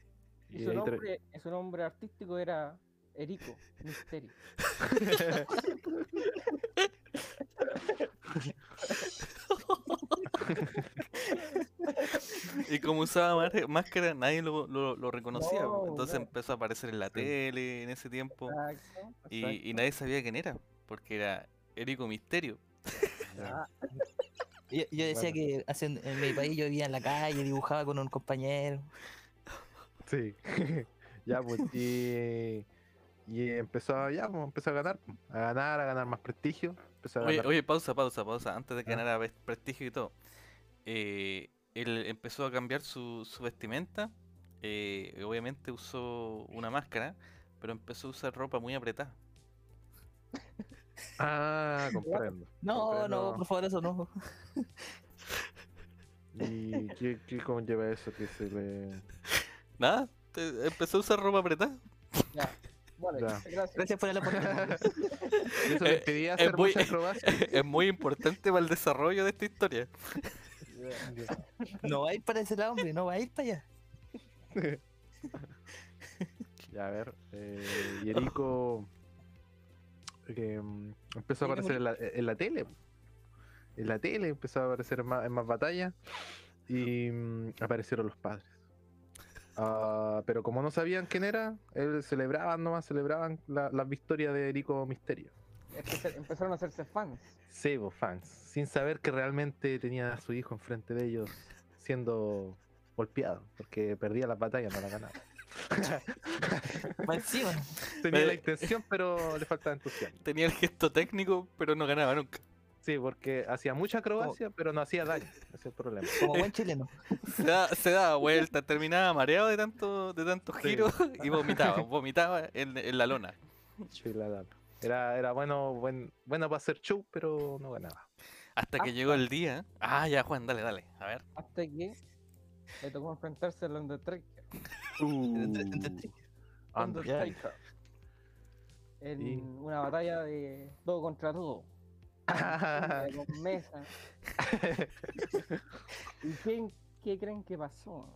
Y Y su nombre, su nombre artístico era Erico Misterio. Y como usaba máscara, nadie lo, lo- lo reconocía. No, Entonces no. empezó a aparecer en la tele en ese tiempo. Exacto. Y, y nadie sabía quién era. Porque era Erico Misterio. ya. Yo, yo decía Bueno. que hace- en mi país yo vivía en la calle, dibujaba con un compañero. Sí. ya, pues, y, y empezó a, ya, pues, empezó a ganar, a ganar, a ganar más prestigio. A Oye, ganar. oye, pausa, pausa, pausa. Antes de que Ah. ganara pres- prestigio y todo. Eh, él empezó a cambiar su, su vestimenta. eh, obviamente usó una máscara. Pero empezó a usar ropa muy apretada. Ah, comprendo. No, comprendo. no, por favor, eso no. ¿Y qué, qué conlleva eso que se le... Nada, empezó a usar ropa apretada. Ya. Vale, Ya. gracias. Gracias por el aporte. ¿Y eso Eh, le impedía es hacer muy- es muy importante para el desarrollo de esta historia. No va a ir para ese lado, hombre, no va a ir para allá. Ya, a ver. Eh, mm, empezó a aparecer en la, en la tele. En la tele empezó a aparecer en más, en más batallas y mm, aparecieron los padres. Ah, pero como no sabían quién era, él celebraban nomás, celebraban la- las victorias de Erico Misterio. Empeza- Empezaron a hacerse fans. Sí, pues, fans, sin saber que realmente tenía a su hijo enfrente de ellos siendo golpeado, porque perdía las batallas, no las ganaba. Más encima. Tenía Eh. la intención, pero le faltaba entusiasmo. Tenía el gesto técnico, pero no ganaba nunca. Sí, porque hacía mucha acrobacia, pero no hacía daño. Ese es el problema. Como buen chileno. Se, da- se daba vuelta, terminaba mareado de tanto, de tantos Sí. giros y vomitaba, vomitaba en, en la lona. Sí, la. Era, era bueno, buen, bueno para hacer show, pero no ganaba. Hasta que llegó el día. Ah, ya, Juan, dale, dale. A ver. Hasta que le tocó enfrentarse al Undertaker. Anda. Undertaker. En Y- una batalla de todo contra todo. Con mesa. ¿Y quién, qué creen que pasó?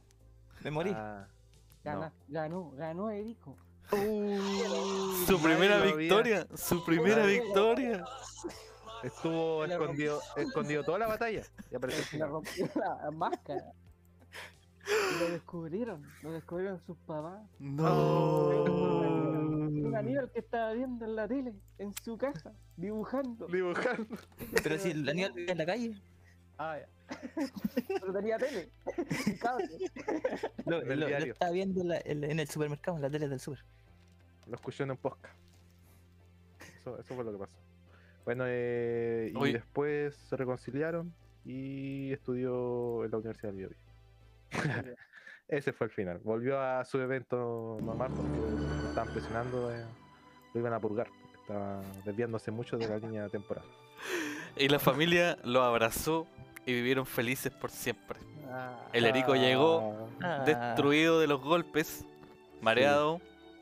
Me morí. Ah, Gana- Ganó, ganó Erico. Su nadie primera victoria, su primera Nadie- victoria. Estuvo Le escondido, escondido toda la batalla. Y apareció le rompió la máscara. Y lo descubrieron. Lo descubrieron sus papás. No. Aníbal que estaba viendo en la tele, en su casa, dibujando. Dibujando. Pero si el Daniel vive en la calle. Ah, ya. Pero tenía tele. cable. Lo, estaba viendo en la- en en el supermercado, en la tele del super. Lo escuchó en un podcast. Eso, eso fue lo que pasó. Bueno, eh, y después se reconciliaron y estudió en la Universidad del Biobío. Ese fue el final. Volvió a su evento normal porque estaban presionando, eh, lo iban a purgar. porque Estaba desviándose mucho de la línea temporal. Y la familia lo abrazó y vivieron felices por siempre. Ah, El Erico llegó Ah, destruido de los golpes, mareado,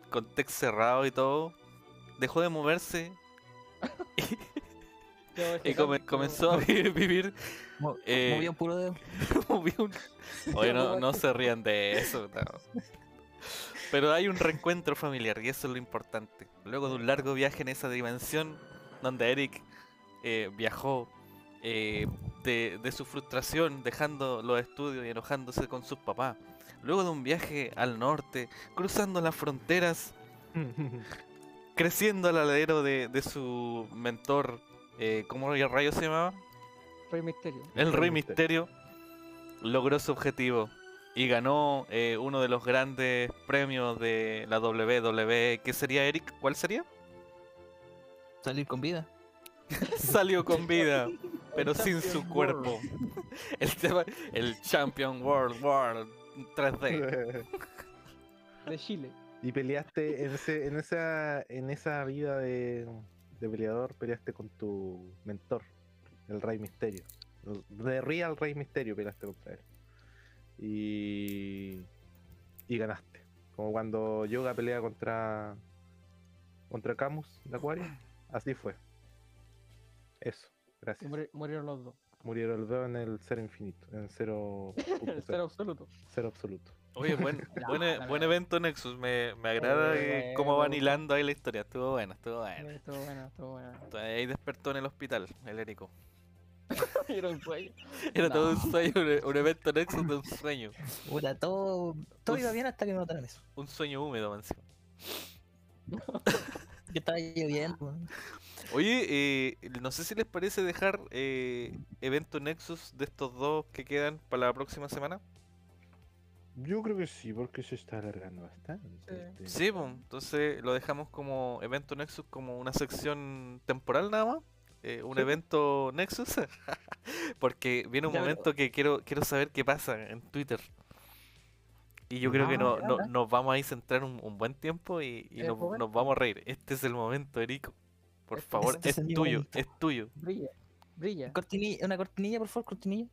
con text cerrado y todo. Dejó de moverse y come- comenzó a vi- vivir mo- eh, movía un puro dedo. como vi un- Oye, no, no se rían de eso. no. Pero hay un reencuentro familiar y eso es lo importante. Luego de un largo viaje en esa dimensión, donde Eric eh, viajó eh, de, de su frustración, dejando los estudios y enojándose con sus papás. Luego de un viaje al norte, cruzando las fronteras, creciendo al alero de, de su mentor, eh, ¿cómo rayo se llamaba? Rey Misterio. El Rey Rey Misterio. Misterio logró su objetivo y ganó eh, uno de los grandes premios de la WWE. ¿Qué sería, Eric? ¿Cuál sería? Salir con vida. Salió con vida, pero sin su cuerpo. El, tema- el Champion World World 3D. De Chile. y peleaste en, ese, en, esa, en esa vida de, de peleador, peleaste con tu mentor, el Rey Misterio. De Real Rey Misterio peleaste contra él. Y, y ganaste. Como cuando Yoga pelea contra contra Camus de Acuario. Así fue. Eso. Gracias. muri- murieron los dos. Murieron los dos en el cero infinito. En cero, El cero, absoluto. cero absoluto. Oye, buen, buen, e- buen evento Nexus. Me, me agrada Eh, cómo van hilando ahí la historia. Estuvo bueno, estuvo bueno. Estuvo bueno, estuvo bueno. Ahí despertó en el hospital, el Érico. Era un sueño. Era todo un sueño, un, un evento Nexus de un sueño. Todo, todo iba bien hasta que me mataron eso. Un sueño húmedo, man. Que estaba lloviendo. Oye, eh, no sé si les parece dejar eh, evento Nexus de estos dos que quedan para la próxima semana. Yo creo que sí, porque se está alargando bastante. Sí, pues, entonces lo dejamos como evento Nexus, como una sección temporal nada más. eh, un Sí. evento Nexus. Porque viene un Ya, pero- momento que quiero, quiero saber qué pasa en Twitter. Y yo creo que Ah, no, no- nos vamos a ir centrar un, un buen tiempo y, y ¿El nos, vamos a reír. Este es el momento, Erico. Por Este- favor, este es tuyo, momento. es tuyo. Brilla. Brilla. Cortinilla, una cortinilla, por favor, cortinilla.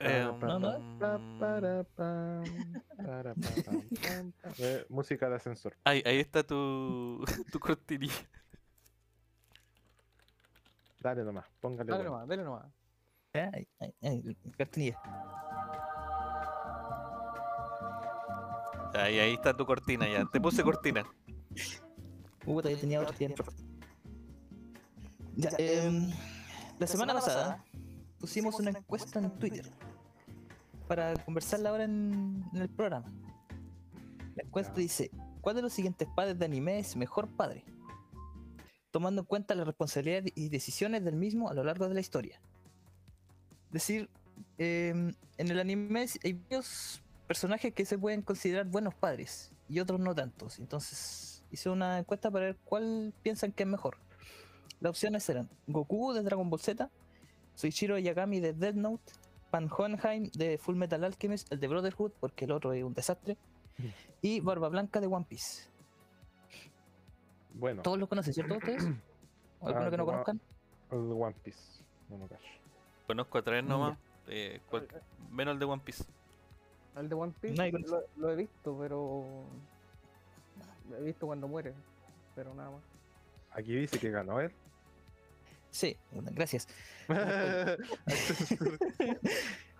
Eh, no, no. pam. Eh, música de ascensor. Ahí, ahí está tu, tu cortinilla. Dale nomás, póngale. Dale bueno. nomás, dale nomás. Ahí, ahí, ahí, cortinilla. Ahí, ahí está tu cortina ya. Te puse cortina. Puta, yo tenía otro tiempo. Ya, em, la semana pasada pusimos una encuesta en Twitter para conversarla ahora en, en el programa. La encuesta dice: ¿Cuál de los siguientes padres de anime es mejor padre? Tomando en cuenta la responsabilidad y decisiones del mismo a lo largo de la historia. Es decir, em, en el anime hay varios personajes que se pueden considerar buenos padres y otros no tantos. Entonces hice una encuesta para ver cuál piensan que es mejor. Las opciones eran Goku de Dragon Ball Z, Soichiro Yagami de Death Note, Pan Hohenheim de Full Metal Alchemist, el de Brotherhood, porque el otro es un desastre, Mm. y Barba Blanca de One Piece. Bueno, ¿Todos los conocen, cierto ustedes? ¿O ¿Alguno Ah, que no Wa- conozcan? el de One Piece. No me callo. Conozco a tres Ya. nomás. eh, cual- menos el de One Piece. El de One Piece conoce. lo, lo he visto, pero. Lo he visto cuando muere. Pero nada más. Aquí dice que ganó él. Sí, bueno, gracias.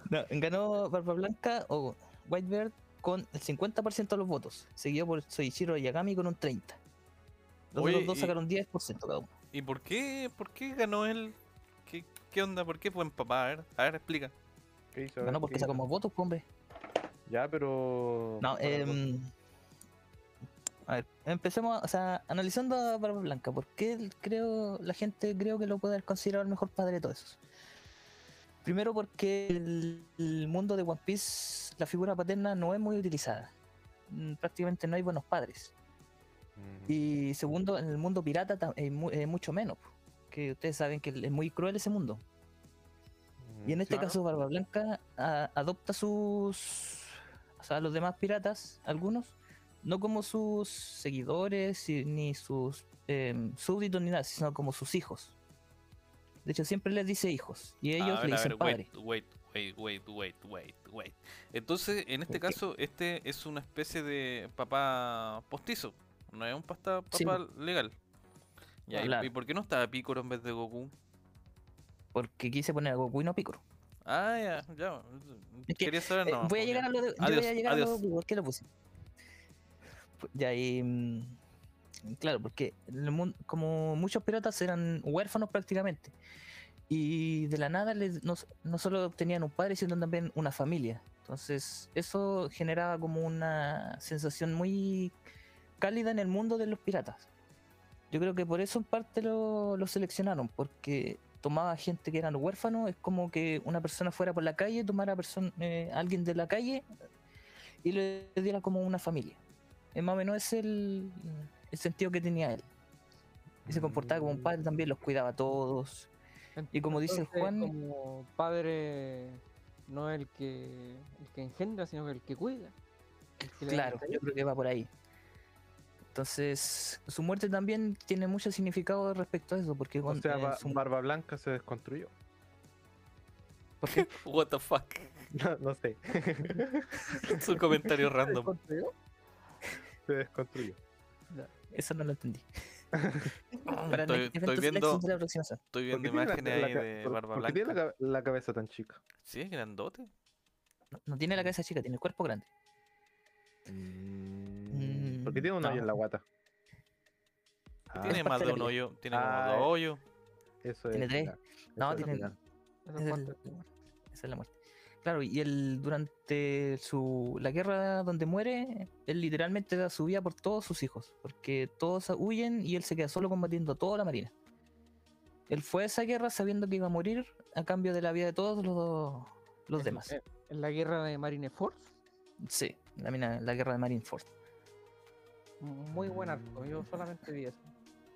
No, ganó Barba Blanca o Whitebeard con el 50% de los votos, seguido por Soichiro Yagami con un 30%. Los Oye, otros dos y- sacaron 10% cada uno. ¿Y por qué, por qué ganó él? ¿Qué, qué onda? ¿Por qué buen papá? A ver, a ver, explica. ¿Qué hizo? Ganó porque ¿qué sacó más votos, pues, hombre. Ya, pero. No, em, A ver, empecemos, o sea, analizando a Barba Blanca, ¿por qué creo, la gente creo que lo puede haber considerado el mejor padre de todos esos? Primero porque el, el mundo de One Piece, la figura paterna no es muy utilizada. Mm, Prácticamente no hay buenos padres. Mm. Y segundo, en el mundo pirata tam- eh, mu- eh, mucho menos. Que ustedes saben que es muy cruel ese mundo. Y en este caso Barba Blanca a- adopta sus... O sea, a los demás piratas, algunos, no como sus seguidores ni sus em, súbditos ni nada, sino como sus hijos. De hecho, siempre les dice hijos y ellos ver, le a dicen ver, padre. wait, wait, wait, wait, wait, wait. Entonces, en este caso, este es una especie de papá postizo. No es un pasta, Sí, papá legal. Ya, ¿y- Claro. ¿y, por qué no estaba Picoro en vez de Goku? Porque quise poner a Goku y no a Piccolo. Ah, ya, ya. Es que, Quería saber, Eh, no. voy a llegar a lo de. yo voy a llegar a lo de ¿Por qué lo puse? Y. mm, Claro, porque como muchos piratas eran huérfanos prácticamente. Y de la nada les, no, no solo obtenían un padre, sino también una familia. Entonces, eso generaba como una sensación muy cálida en el mundo de los piratas. Yo creo que por eso en parte lo, lo seleccionaron, porque tomaba gente que eran huérfanos, es como que una persona fuera por la calle, tomara a eh, alguien de la calle y le diera como una familia. Es más o menos ese el, el sentido que tenía él. Y se comportaba como un padre también, los cuidaba a todos. Y como dice Juan- Como padre no es el que, el que engendra, sino que el que cuida. el que Claro, yo creo que va por ahí. Entonces, su muerte también tiene mucho significado respecto a eso, porque O con- sea, eh, Ba- su- Barba Blanca se desconstruyó. ¿por qué? What the fuck. No, no sé. Es un comentario random. ¿Contigo? Se desconstruyó. Eso no lo entendí. Ah, Para Estoy, el estoy viendo, la aproximación. estoy ¿Por viendo tiene imágenes ahí de por- Barba por qué tiene la, ca- la cabeza tan chica? Sí, es grandote. No, no tiene la cabeza chica, tiene el cuerpo grande. Mm, ¿Por qué tiene un no. hoyo en la guata? Ah, Tiene más de un hoyo. Tiene como Ah, dos hoyos. eso tiene es. tres. final, No, tiene-. Esa Es la muerte. Claro, y él durante su la guerra donde muere, él literalmente da su vida por todos sus hijos, porque todos huyen y él se queda solo combatiendo a toda la marina. Él fue a esa guerra sabiendo que iba a morir a cambio de la vida de todos los, los demás. En, en la guerra de Marineford, Sí, la, mina- la guerra de Marineford. muy buen arco. Yo solamente vi eso.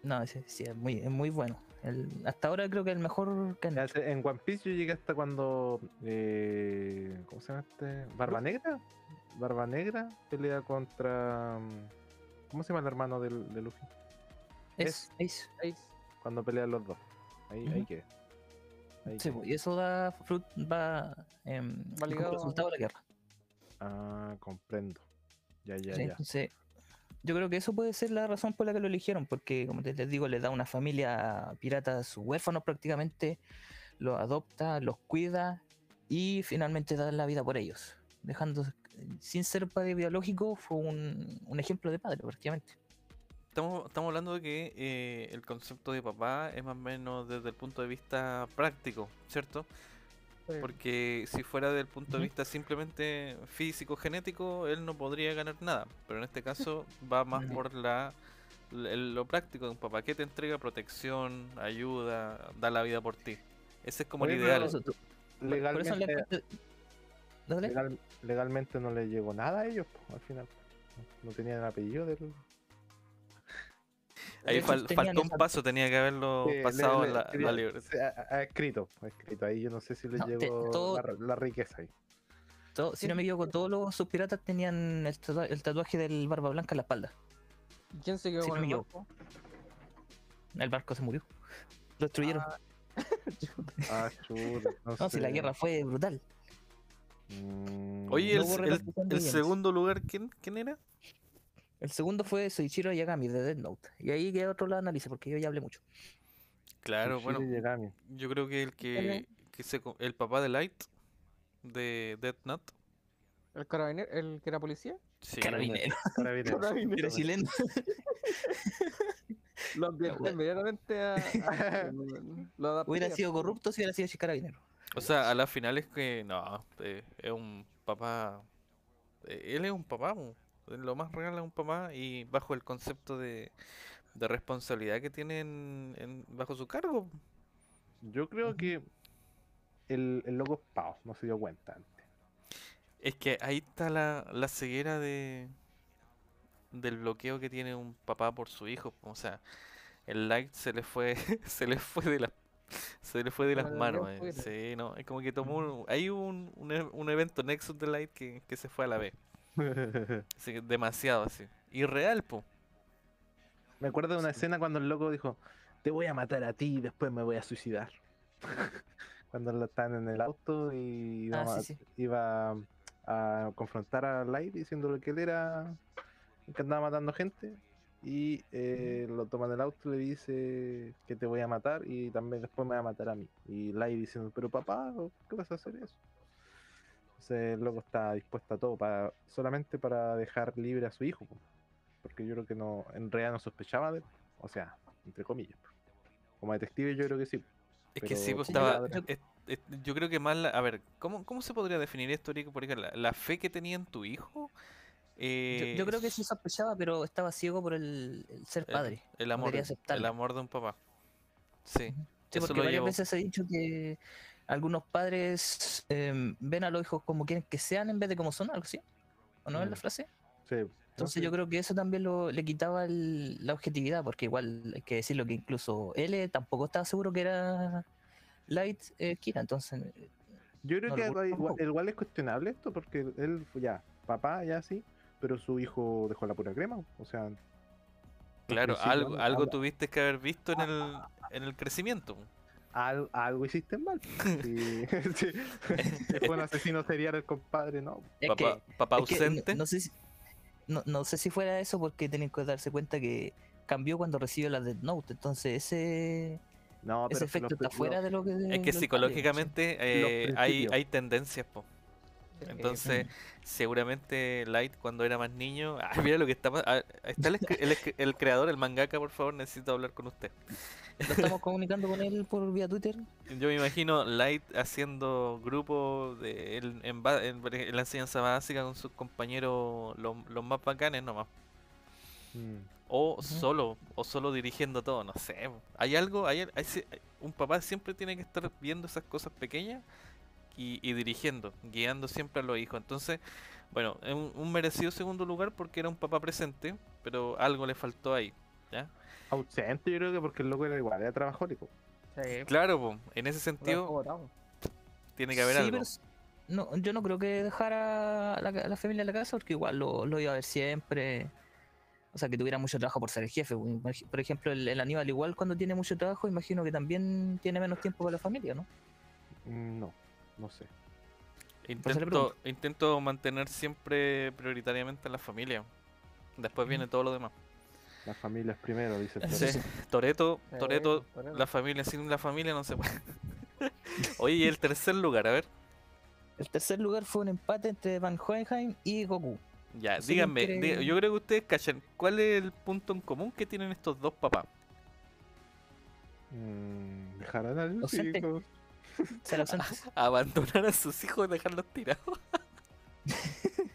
No, sí, sí, es muy, es muy bueno. El- hasta ahora creo que el mejor que han Ya hecho. sé, En One Piece yo llegué hasta cuando. eh, ¿Cómo se llama este? ¿Barba Negra? Barba Negra pelea contra. mm, ¿Cómo se llama el hermano del, de Luffy? Es, es- Ace, Cuando pelean los dos. Ahí, quedé. Ahí sí, quedé. pues, y eso da fruit, va em, Va como ligado a- resultado de la guerra. Ah, comprendo. Ya, ya, Sí, ya. entonces, yo creo que eso puede ser la razón por la que lo eligieron, porque como te- les digo, le da una familia a piratas huérfanos prácticamente, los adopta, los cuida y finalmente da la vida por ellos. Dejando, sin ser padre biológico, fue un, un ejemplo de padre prácticamente. Estamos, estamos hablando de que eh, el concepto de papá es más o menos desde el punto de vista práctico, ¿cierto? Sí. Porque si fuera del punto de vista simplemente físico, genético, él no podría ganar nada. Pero en este caso va más por la lo práctico de un papá que te entrega protección, ayuda, da la vida por ti. Ese es como Oye, el ideal. Por eso, tú- por eso Legalmente, le- Dale. legal- legalmente no le llegó nada a ellos, po, al final. No tenían el apellido del. Ahí fal- faltó un esa- paso, tenía que haberlo Sí, le- pasado le- en la, libreta. se- ha, ha escrito, ha escrito. Ahí yo no sé si le No, te- llegó todo- la, la riqueza ahí. todo- si no me equivoco, todos los sus piratas tenían el, tatua- el tatuaje del barba blanca en la espalda. ¿Quién se quedó si con no el barco? El barco se murió. Lo destruyeron. Ah, chuta. No, no, si la sé. guerra fue brutal. Mm, Oye, No el, el- segundo lugar, ¿quién, quién era? El segundo fue Soichiro Yagami de Death Note. Y ahí que otro lo analice, porque yo ya hablé mucho. Claro, bueno, Yagami. yo creo que el que, que se, el papá de Light de Death Note. ¿El carabinero? ¿El que era policía? Sí, Carabinero. Carabinero. Carabinero. Era chileno. Lo ambienté bueno. inmediatamente a. a- lo Hubiera sido corrupto si hubiera sido carabinero. O sea, a la final es que no, eh, es un papá. eh, él es un papá. Lo más real a un papá y bajo el concepto de, de responsabilidad que tiene en- en- bajo su cargo. Yo creo que el, el loco es pavo, no se dio cuenta antes. Es que ahí está la, la ceguera de del bloqueo que tiene un papá por su hijo. O sea, el like se le fue, se le fue de las se le fue de las manos. eh. Sí, no, es como que tomó un, hay un, un, e- un evento Nexus de Light que, que se fue a la vez. Así que demasiado así. Irreal, po. Me acuerdo de una escena cuando el loco dijo, te voy a matar a ti y después me voy a suicidar. cuando lo están en el auto y iba, Ah, sí, a- sí. iba a confrontar a Light diciéndole que él era el que andaba matando gente. Y eh, lo toma en el auto y le dice que te voy a matar y también después me va a matar a mí. Y Light diciendo, pero papá, ¿qué vas a hacer eso? Entonces el loco está dispuesto a todo para solamente para dejar libre a su hijo. po. Porque yo creo que no, en realidad no sospechaba de él. O sea, entre comillas. Como detective yo creo que sí. Es que sí, pues estaba. creo- es- es- yo creo que más. la- a ver, ¿cómo, ¿cómo se podría definir esto, Rico? Porque la, la fe que tenía en tu hijo. Yo, eh, yo creo que sí sospechaba, pero estaba ciego por el, el ser padre. El, amor, el amor de un papá. Sí. Sí, porque varias veces ha dicho que algunos padres em, ven a los hijos como quieren que sean en vez de como son, algo así. ¿O no es la Mm. frase? Sí. Entonces yo creo que eso también lo, le quitaba el- la objetividad, porque igual hay que decirlo que incluso él tampoco estaba seguro que era Light eh, Kira, entonces eh, Yo creo No que igual, igual es cuestionable esto porque él, ya, papá ya sí, pero su hijo dejó la pura crema. O sea, Claro, algo, algo tuviste que haber visto en el, en el crecimiento. Al- algo hiciste mal. Sí, sí. Fue un asesino serial el compadre, ¿no? es Papá, que, papá es que no- ausente. no, sé si, no, no sé si fuera eso porque tienen que darse cuenta que cambió cuando recibió la Death Note, entonces ese, No, ese efecto los- está los- fuera de lo que... Es que psicológicamente eh, hay, hay tendencias, po. Entonces, seguramente Light cuando era más niño. Ah, mira lo que está. ah, está el, el creador, el mangaka, por favor, necesito hablar con usted. Lo estamos comunicando con él por vía Twitter. Yo me imagino Light haciendo grupo de, en, en en- la enseñanza básica con sus compañeros, los, los más bacanes nomás. Mm. O solo, o solo dirigiendo todo, no sé. Hay algo, hay, hay un papá siempre tiene que estar viendo esas cosas pequeñas y, y dirigiendo, guiando siempre a los hijos. Entonces, bueno, es un, un merecido segundo lugar porque era un papá presente, pero algo le faltó ahí. ¿ya? Ausente, yo creo que porque el loco era igual, era trabajólico. Sí, Claro, po, en ese sentido tiene que haber Sí, algo. pero no, yo no creo que dejara a la, a la familia en la casa porque igual lo, lo iba a ver siempre. O sea, que tuviera mucho trabajo por ser el jefe. pues, Por ejemplo, el, el Aníbal igual cuando tiene mucho trabajo, imagino que también tiene menos tiempo para la familia, ¿no? Mm, No, no sé. Intento, intento mantener siempre prioritariamente a la familia. Después viene todo lo demás. Las familias primero, dice Sí. Toreto, Sí, Toreto, Toretto. la familia, sin la familia no se puede. Oye, y el tercer lugar, a ver. El tercer lugar fue un empate entre Van Hohenheim y Goku. Ya, díganme, yo creo que ustedes cachan, ¿cuál es el punto en común que tienen estos dos papás? Mm, dejarán a Ausente. hijos. Se lo ausente. Abandonar a sus hijos y dejarlos tirados.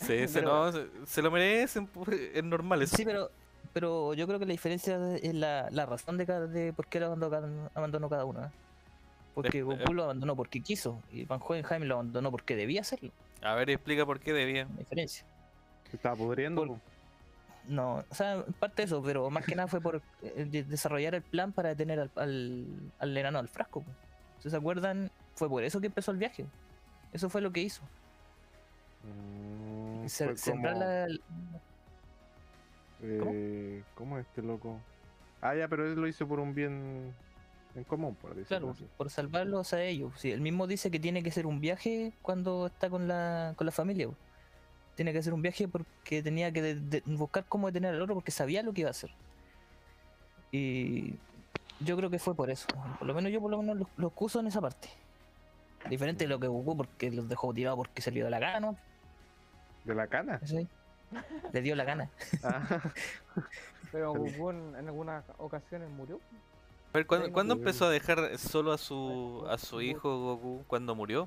sí, se, no, se, se lo merecen, pues, es normal eso. Sí, pero, pero yo creo que la diferencia es la, la razón de, cada, de por qué lo abandonó cada, abandonó cada uno. ¿eh? Porque Eh, Goku lo abandonó porque quiso y Van Hohenheim lo abandonó porque debía hacerlo. A ver, explica por qué debía. La diferencia. Se estaba pudriendo. Por-. No, o sea, parte de eso, pero más que nada fue por eh, de- desarrollar el plan para detener al, al, al enano al frasco. Si se acuerdan, fue por eso que empezó el viaje. Eso fue lo que hizo. Mm, Se- fue sembrar como, la- eh, ¿Cómo es este loco? Ah, ya, pero él lo hizo por un bien en común, por decirlo Claro, así. por salvarlos a ellos. Sí, él mismo dice que tiene que ser un viaje cuando está con la, con la familia. Tiene que hacer un viaje porque tenía que de- de- buscar cómo detener al otro porque sabía lo que iba a hacer. Y yo creo que fue por eso. Por lo menos yo por lo menos los, los acuso en esa parte. Diferente de lo que Goku porque los dejó tirados porque se le dio la gana, ¿no? ¿De la cana? Ahí. Le dio la gana. Ah, Pero. Goku en, en algunas ocasiones murió. ¿cuándo, empezó a dejar solo a su, a su hijo Goku? ¿Cuándo murió?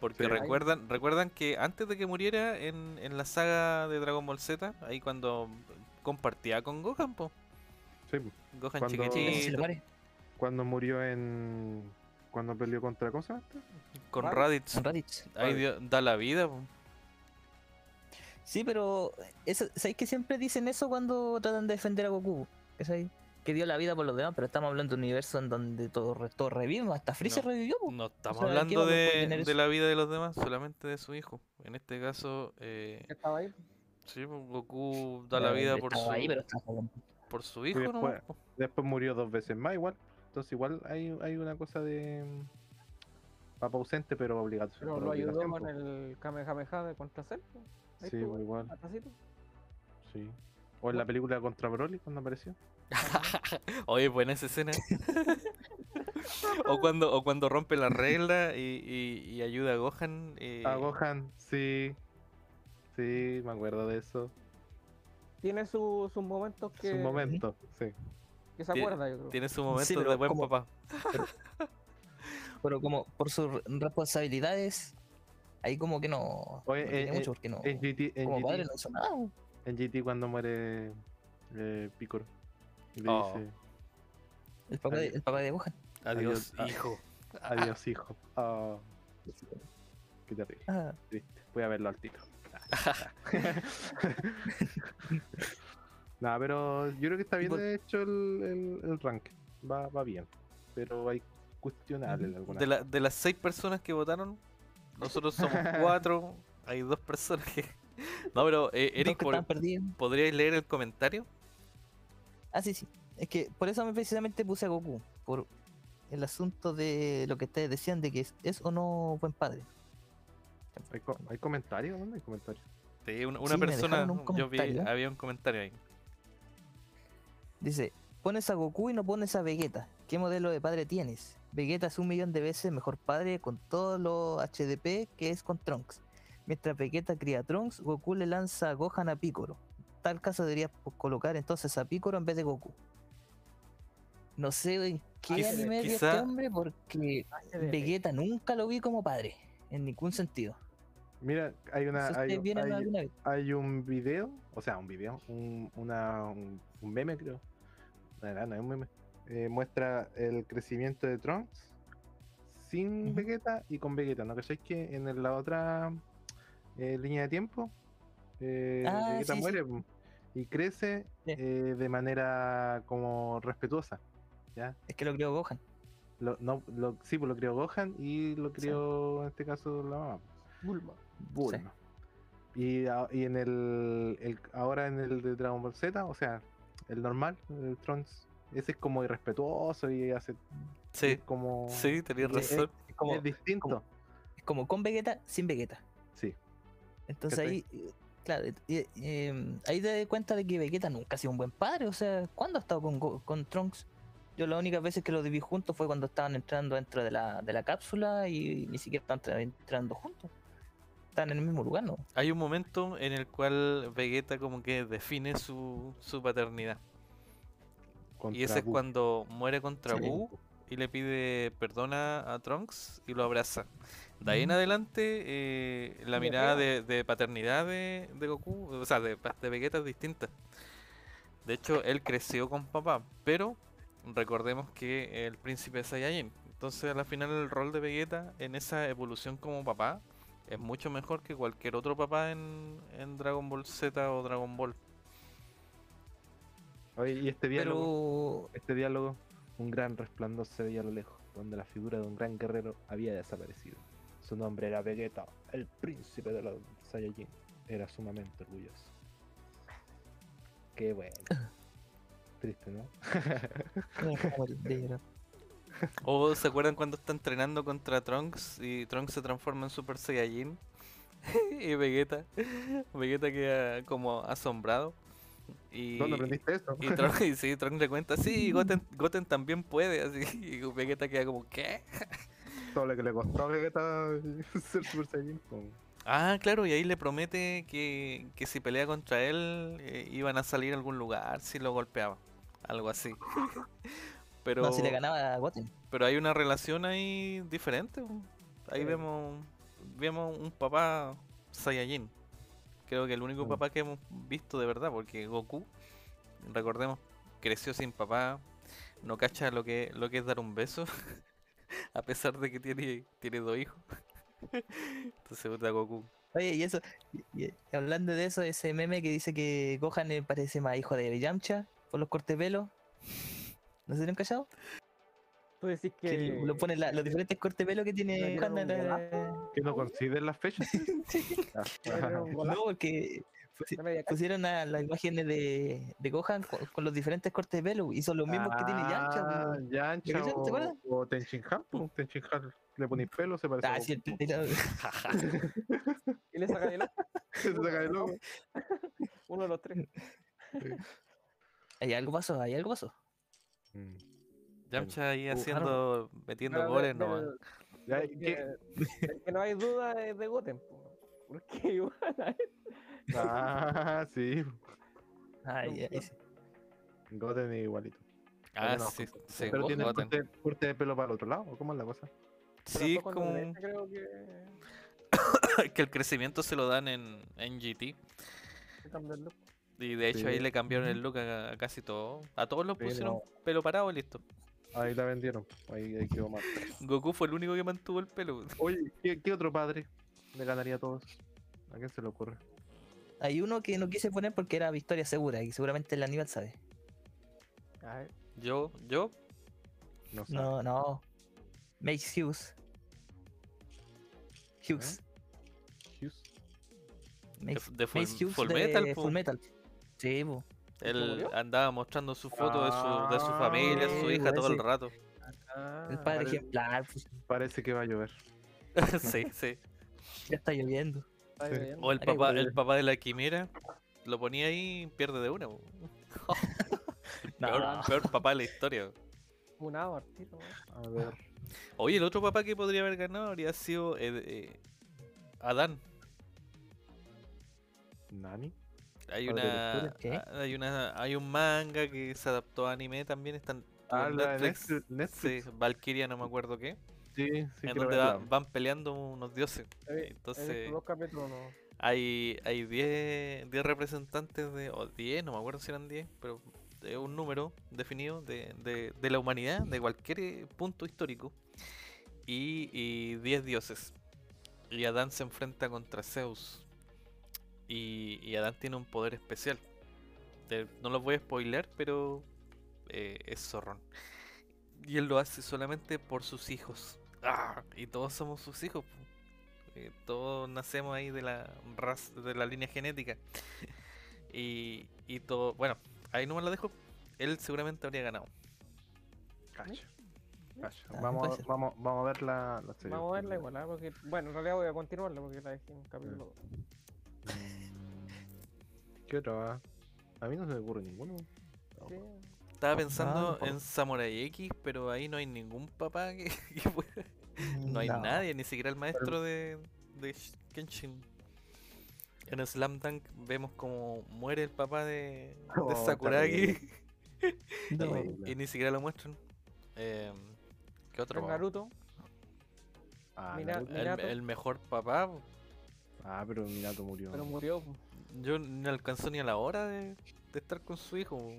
Porque Sí. recuerdan, recuerdan que antes de que muriera en, en la saga de Dragon Ball Z, ahí cuando compartía con Gohan, po. Sí. Gohan Cuando- chiquitito, cuando murió en. Cuando peleó contra. ¿Cómo se llama este? con Raditz. Raditz. Con Raditz. Ahí dio- da la vida, po. Sí, pero eso, ¿sabéis que siempre dicen eso cuando tratan de defender a Goku? ¿Cachai? Que dio la vida por los demás, pero estamos hablando de un universo en donde todo, todo revive, hasta Freezer No. revivió. po. No estamos sea, ¿qué hablando de, la vida de los demás, solamente de su hijo. En este caso, eh, estaba ahí. sí, Goku da la vida por su, ahí, pero por su hijo, ¿no? después- Después murió dos veces más, igual. Entonces, igual hay, hay una cosa de. Papa ausente, pero obligado. Pero lo ayudó con el Kamehameha de contra Cell. Sí, estuvo, pues, igual. Sí. O en la película contra Broly, cuando apareció. Oye, buena esa escena. o cuando o cuando rompe la regla y, y- y ayuda a Gohan. eh, A Gohan, sí. Sí, me acuerdo de eso. Tiene su- sus momentos que, Su momento, sí. que se acuerda, yo creo. Tiene su momento pero de buen como- papá. Pero como por sus re- responsabilidades, ahí como que no. Oye, no tiene eh, mucho porque no. En GT, en como padre no hizo nada. en GT cuando muere eh, Piccolo. Le Oh. dice, El papá, de, Adiós. el papá de Gohan. Adiós, Adiós. hijo. adiós hijo. Ah, qué terrible. Ah. Voy a verlo al tiro. Nada, pero yo creo que está bien de hecho el, el, el rank. Va, va bien. Pero hay cuestionables Ujú. algunas. De, la- de las seis personas que votaron, nosotros somos cuatro. Hay dos personas que. No, pero eh, Eric, por-. ¿podríais leer el comentario? Ah, sí, sí. Es que por eso me precisamente puse a Goku. Por el asunto de lo que ustedes decían de que es, es o no buen padre. ¿Hay, co- ¿Hay comentarios? ¿Dónde hay comentarios? Sí, una, una Sí, me persona. un Yo vi, había un comentario ahí. Dice, pones a Goku y no pones a Vegeta. ¿Qué modelo de padre tienes? Vegeta es un millón de veces mejor padre con todo lo HDP que es con Trunks. Mientras Vegeta cría a Trunks, Goku le lanza a Gohan a Piccolo. Tal caso debería pues, colocar entonces a Piccolo en vez de Goku. No sé en qué Quizá- anime vio este hombre porque. Vegeta nunca lo vi como padre, en ningún sentido. Mira, hay una. No sé si Hay, un video, o sea, un video, un, una, un, un meme creo. No, no, no es un meme. Eh, muestra el crecimiento de Trunks sin. Vegeta y con Vegeta. ¿No cacháis que en la otra eh, línea de tiempo eh, Ah, Vegeta sí, muere y crece Sí. eh, de manera como respetuosa? ¿Ya? Es que lo crió Gohan. Lo, no, lo, sí, pues lo crió Gohan y lo crió en este caso la mamá. Bulma. Bulma. Y, a- y en el, el- ahora en el de Dragon Ball Z, o sea, el normal, el Trunks, ese es como irrespetuoso y hace Sí, es como sí, tenías es- razón. Es como, es distinto. como- es como con Vegeta, sin Vegeta. Sí. Entonces ahí, claro, eh, eh, ahí te das cuenta de que Vegeta nunca ha sido un buen padre. O sea, ¿cuándo ha estado con, Trunks? Yo las únicas veces que los vi juntos fue cuando estaban entrando dentro de la, de la cápsula y ni siquiera están tra- entrando juntos. Están en el mismo lugar, ¿no? Hay un momento en el cual Vegeta como que define su, su paternidad. Y ese es cuando muere contra Sí. Buu y le pide perdón a, Trunks y lo abraza. De ahí en Mm. adelante, eh, la mirada de, de paternidad de, de Goku, o sea, de, de Vegeta es distinta. De hecho, él creció con papá, pero recordemos que el príncipe es Saiyajin. Entonces, a la final, el rol de Vegeta en esa evolución como papá es mucho mejor que cualquier otro papá en, en Dragon Ball Z o Dragon Ball. Oye, y este diálogo, Pero este diálogo, un gran resplandor se veía a lo lejos, donde la figura de un gran guerrero había desaparecido. Su nombre era Vegeta, el príncipe de los Saiyajin. Era sumamente orgulloso. Qué bueno. Triste, ¿no? ¿O se acuerdan cuando está entrenando contra Trunks y Trunks se transforma en Super Saiyajin? y Vegeta, Vegeta queda como asombrado. Y, ¿Dónde aprendiste eso? y, Trunks, y sí, Trunks le cuenta, sí, Goten, Goten también puede, así, y Vegeta queda como, ¿qué? Todo lo que le costó a Vegeta ser Super Saiyajin. po. Ah, claro, y ahí le promete que, que si pelea contra él eh, iban a salir a algún lugar si lo golpeaba, algo así. Pero, No, si le ganaba a Goten. pero hay una relación ahí diferente. Ahí Sí. vemos vemos un papá Saiyajin. Creo que el único papá que hemos visto de verdad, porque Goku, recordemos, creció sin papá, no cacha lo que, lo que es dar un beso, a pesar de que tiene, tiene dos hijos. Entonces, puta Goku. Oye, y eso, y- y hablando de eso, ese meme que dice que Gohan parece más hijo de Yamcha por los cortes pelo. ¿No se lo han callado? Tú decís Que que. lo ponen la- los diferentes cortes de pelo que tiene. ¿Que no consideren las fechas? Ah, No, porque pusieron a las imágenes de, de Gohan con, con los diferentes cortes de pelo y son los mismos que tiene. Ah. Yamcha ¿Te o, acuerdas? o Tenchinhan. Tenchinhan le ponéis pelo, se parece Ah, sí, el- el- Y le saca el ojo, Se saca de loco. uno de los tres. Ahí algo pasó, ahí algo pasó. Mm. Yamcha ahí haciendo, metiendo de- goles ¿y que, no hay duda es de Goten. po. Porque igual a él. Ah, sí. Ahí, ahí sí. Goten es igualito. Ah, no, sí, sí, Pero tiene Goten. corte, corte de pelo para el otro lado, ¿o ¿cómo es la cosa? Sí, es como creo que. que el crecimiento se lo dan en, en GT. Y de hecho ahí le cambiaron el look a, a casi todo. A todos los Sí, pusieron no. pelo parado y listo. Ahí la vendieron. Ahí, ahí quedó mal. Goku fue el único que mantuvo el pelo. Oye, ¿qué, qué otro padre le ganaría a todos? ¿A quién se le ocurre? Hay uno que no quise poner porque era victoria segura y seguramente el Aníbal sabe. A ver, Yo, yo, No sé. No, no. Mace Hughes. Hughes. Hughes. de, Mace, de Full, Mace Hughes Full de Metal. Full Metal. Sí, po. Él andaba mostrando su foto de su, de su Ah, familia, su sí, hija todo el rato. ah, el padre parece- ejemplar. pues, Parece que va a llover. sí, sí. ya está lloviendo. sí. O el papá, el papá de la quimera lo ponía ahí y pierde de una. peor, No. peor papá de la historia. Tiro, ¿no? A ver. Oye, el otro papá que podría haber ganado habría sido eh, eh, Adán. ¿Nani? Hay una, ah, hay una, hay un manga que se adaptó a anime también, están Ah, en Netflix, Netflix. Netflix. sí, Valkyria no me acuerdo qué, Sí, sí, en donde va- van peleando unos dioses. He Entonces capítulos, no. hay hay 10 10 representantes de o 10, no me acuerdo si eran 10, pero es un número definido de, de, de la humanidad, de cualquier eh, punto histórico y, y 10 dioses. Y Adán se enfrenta contra Zeus. Y, y Adán tiene un poder especial. No lo voy a spoiler, pero eh, es zorrón. Y él lo hace solamente por sus hijos. ¡Ah! Y todos somos sus hijos. Eh, todos nacemos ahí de la raza, de la línea genética. y, y todo. Bueno, ahí no me lo dejo. Él seguramente habría ganado. Cacha. Cacha. Ah, Vamos, vamos, vamos a ver la, la serie. Vamos a verla igual, ¿ah? porque, bueno, en realidad voy a continuarla porque la dejé en capítulo dos. ¿Qué otra va? A mí no se me ocurre ninguno. No, Sí, Estaba pensando tampoco. en Samurai X, pero ahí no hay ningún papá que, que pueda- No hay nadie, ni siquiera el maestro de, de Sh- Kenshin. En Slam Dunk vemos como muere el papá de, de Oh, Sakuragi No, y ni siquiera lo muestran. Eh, ¿Qué otro? Naruto, Ah, Mira- Naruto. El, el mejor papá. Ah, pero Minato murió. pero murió. Yo no alcanzó ni a la hora de, de estar con su hijo.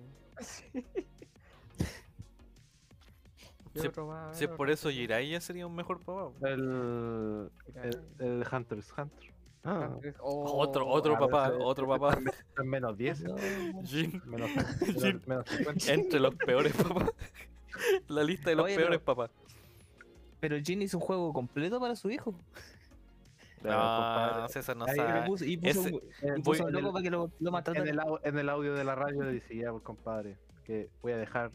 ¿Qué Si- es por eso Jiraiya sería un mejor papá. El, el, el Hunter's Hunter. Ah, Andrés- Otro, oh, otro ah, papá, ese- otro papá. menos 10. no. Jin, Menos, Jin. menos, menos 50. entre los peores papás. La lista de los Oye, peores pero- papás. Pero Jin hizo un juego completo para su hijo. Pero, No, compadre, César no sabe. y puso, un- en- loco el- para que lo, lo En maltratara. el, au- en el audio de la radio le decía, pues, compadre, que voy a dejar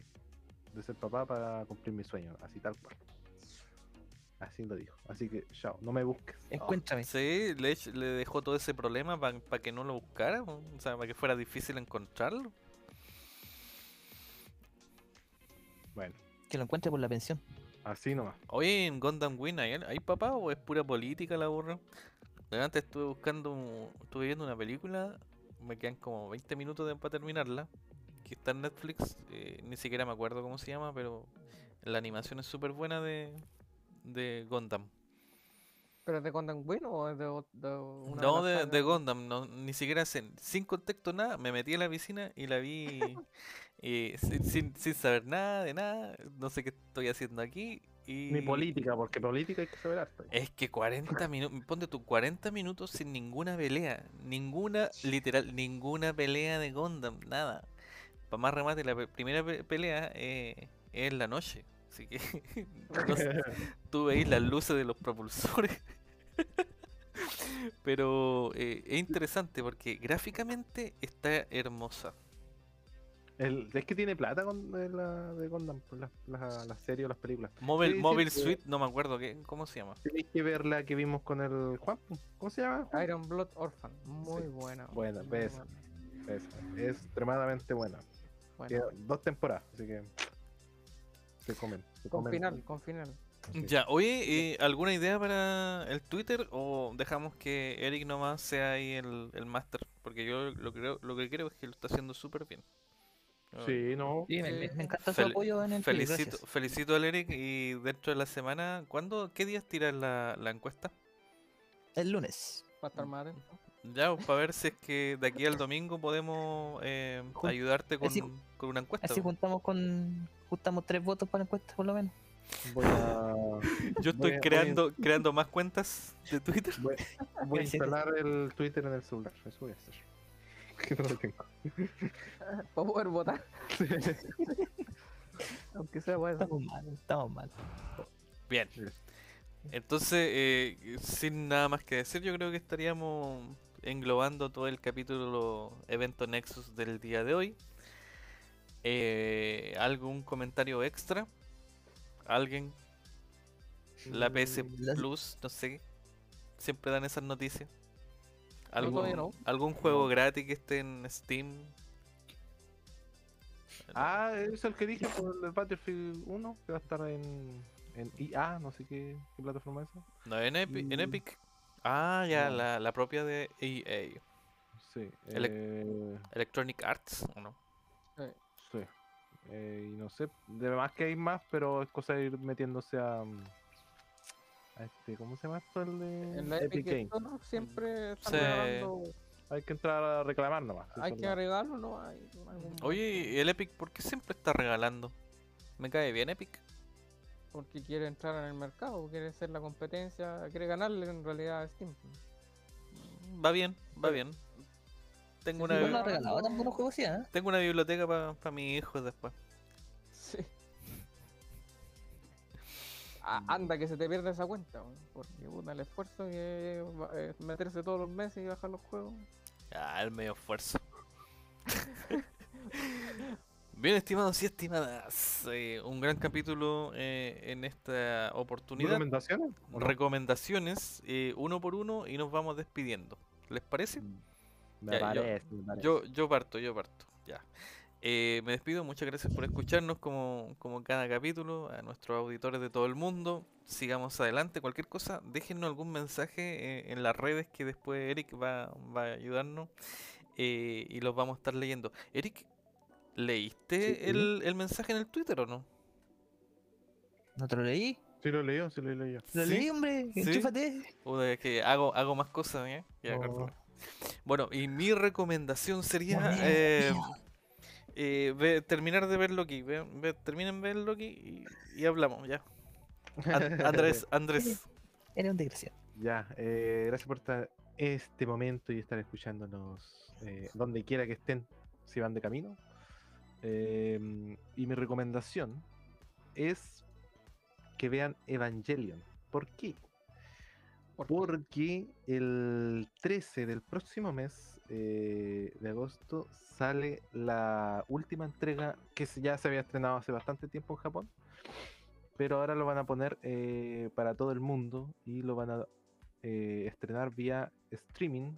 de ser papá para cumplir mi sueño, así tal cual. Así lo dijo. Así que, chao, no me busques. Encuéntrame. Sí, le, dejó todo ese problema para que no lo buscara, o sea, para que fuera difícil encontrarlo. Bueno, Que lo encuentre por la pensión. Así nomás. Oye, en Gundam Wing, ¿hay, hay papá o es pura política la burra? Delante estuve buscando, un- estuve viendo una película, me quedan como 20 minutos para terminarla, que está en Netflix, eh, ni siquiera me acuerdo cómo se llama, pero la animación es súper buena de, de Gundam. ¿Pero es de Gundam Wing o es de, de una No, de, de? Gundam, no, ni siquiera sin, sin contexto nada, me metí a la piscina y la vi eh, sin, sin, sin saber nada de nada, no sé qué estoy haciendo aquí y... Ni política, porque política hay que saber harto. Es que 40 minutos, ponte tú 40 minutos sin ninguna pelea, ninguna, literal, ninguna pelea de Gundam, nada. Para más remate, la pe- primera pe- pelea eh, es en la noche, así que no sé, tú veis las luces de los propulsores. Pero eh, es interesante porque gráficamente está hermosa. El, es que tiene plata con de la de Gundam, por la, la, la serie o las películas. Mobile, Mobile sí. Suite, no me acuerdo qué, ¿cómo se llama? Tenéis que ver la que vimos con el Juan. ¿Cómo se llama? Juan? Iron Blood Orphan. Muy Sí. buena. Buena, muy ves. buena, Esa, Es extremadamente buena. dos temporadas, así que se comen. Se Con comen. final, con final. Sí. Ya, oye, eh, ¿alguna idea para el Twitter o dejamos que Eric nomás sea ahí el, el máster? Porque yo lo, creo, lo que creo es que lo está haciendo súper bien. Sí, no. Sí, me, encanta su Fel- apoyo en el Twitter, felicito, felicito al Eric y dentro de la semana, ¿cuándo, qué días tiras la, la encuesta? El lunes. Para estar más atento. Ya, para ver si es que de aquí al domingo podemos eh, ayudarte con, así- con una encuesta. Así po. juntamos con juntamos tres votos para la encuesta por lo menos. Voy a, Yo estoy voy a- voy a- creando, creando más cuentas de Twitter. voy, voy a instalar el Twitter en el celular. Eso voy a hacer. Que no lo tengo. Para poder votar. Aunque sea bueno. Estamos mal, estamos mal. Bien. Entonces, eh, sin nada más que decir, yo creo que estaríamos englobando todo el capítulo evento Nexus del día de hoy. Eh, ¿Algún comentario extra? ¿Alguien? La PS Mm, Plus, no sé. Siempre dan esas noticias. ¿Algún, no. ¿Algún juego gratis que esté en Steam? Ah, es el que dije por el Battlefield 1, que va a estar en, en IA, no sé qué, qué plataforma es esa. No, en, Epi- en Mm. Epic. Ah, ya, No. la, la propia de EA. Sí. Elec- eh, Electronic Arts, ¿o no? sí. Eh, y no sé, de más que hay más, pero es cosa de ir metiéndose a. este, ¿Cómo se llama esto? El de En la Epic Epic Games. Store siempre están Sí. regalando. Hay que entrar a reclamar nomás. Hay que lo- agregarlo, ¿no? Hay algún- Oye, ¿y el Epic por qué siempre está regalando? Me cae bien Epic. Porque quiere entrar en el mercado, quiere ser la competencia, quiere ganarle en realidad a Steam. Va bien, va bien. Tengo Sí, una, No sí, regalado tan buenos juegos ¿eh? tengo una biblioteca para mis hijos después. Anda que se te pierde esa cuenta, porque puta el esfuerzo que es es meterse todos los meses y bajar los juegos. Ah, el medio esfuerzo. Bien, estimados y estimadas, eh, un gran capítulo eh, en esta oportunidad. ¿Recomendaciones? Recomendaciones, eh, uno por uno, y nos vamos despidiendo. ¿Les parece? Me Ya, yo- parece, me parece. Yo, yo parto, yo parto. Ya. Eh, me despido, muchas gracias por escucharnos como, como cada capítulo, a nuestros auditores de todo el mundo. Sigamos adelante, cualquier cosa, déjenos algún mensaje eh, en las redes que después Eric va, va a ayudarnos eh, y los vamos a estar leyendo. Eric, ¿leíste Sí. el, el mensaje en el Twitter o no? ¿No te lo leí? Sí lo leí, sí lo leí yo. Lo ¿Sí? leí, hombre. ¿Sí? Enchúfate. O de que hago, hago más cosas, ¿eh? Ya, Oh. Bueno, y mi recomendación sería... Bueno, eh, ve- terminar de ver Loki. Ve, ve- terminen de ver Loki y, y hablamos, ya. An- Andrés, Andrés. Eres un desgraciado. Ya, eh, gracias por estar este momento y estar escuchándonos eh, donde quiera que estén, si van de camino. Eh, y mi recomendación es que vean Evangelion. ¿Por qué? Porque Porque el 13 del próximo mes eh, de agosto sale la última entrega que ya se había estrenado hace bastante tiempo en Japón, pero ahora lo van a poner eh, para todo el mundo y lo van a eh, estrenar vía streaming,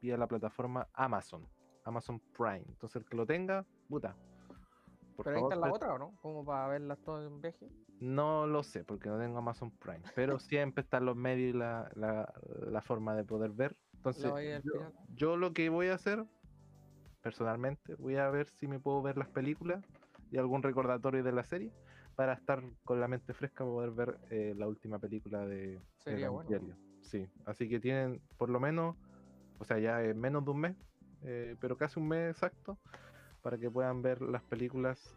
vía la plataforma Amazon, Amazon Prime. Entonces el que lo tenga, puta. Por Pero ahí está la otra, ¿o no? Como para verlas todas en viaje. no lo sé, porque no tengo Amazon Prime, pero siempre están los medios y la, la- la forma de poder ver. Entonces, yo, lo que voy a hacer, personalmente, voy a ver si me puedo ver las películas y algún recordatorio de la serie para estar con la mente fresca para poder ver eh, la última película de Sería bueno. Sí, así que tienen por lo menos, o sea, ya es menos de un mes, eh, pero casi un mes exacto, para que puedan ver las películas.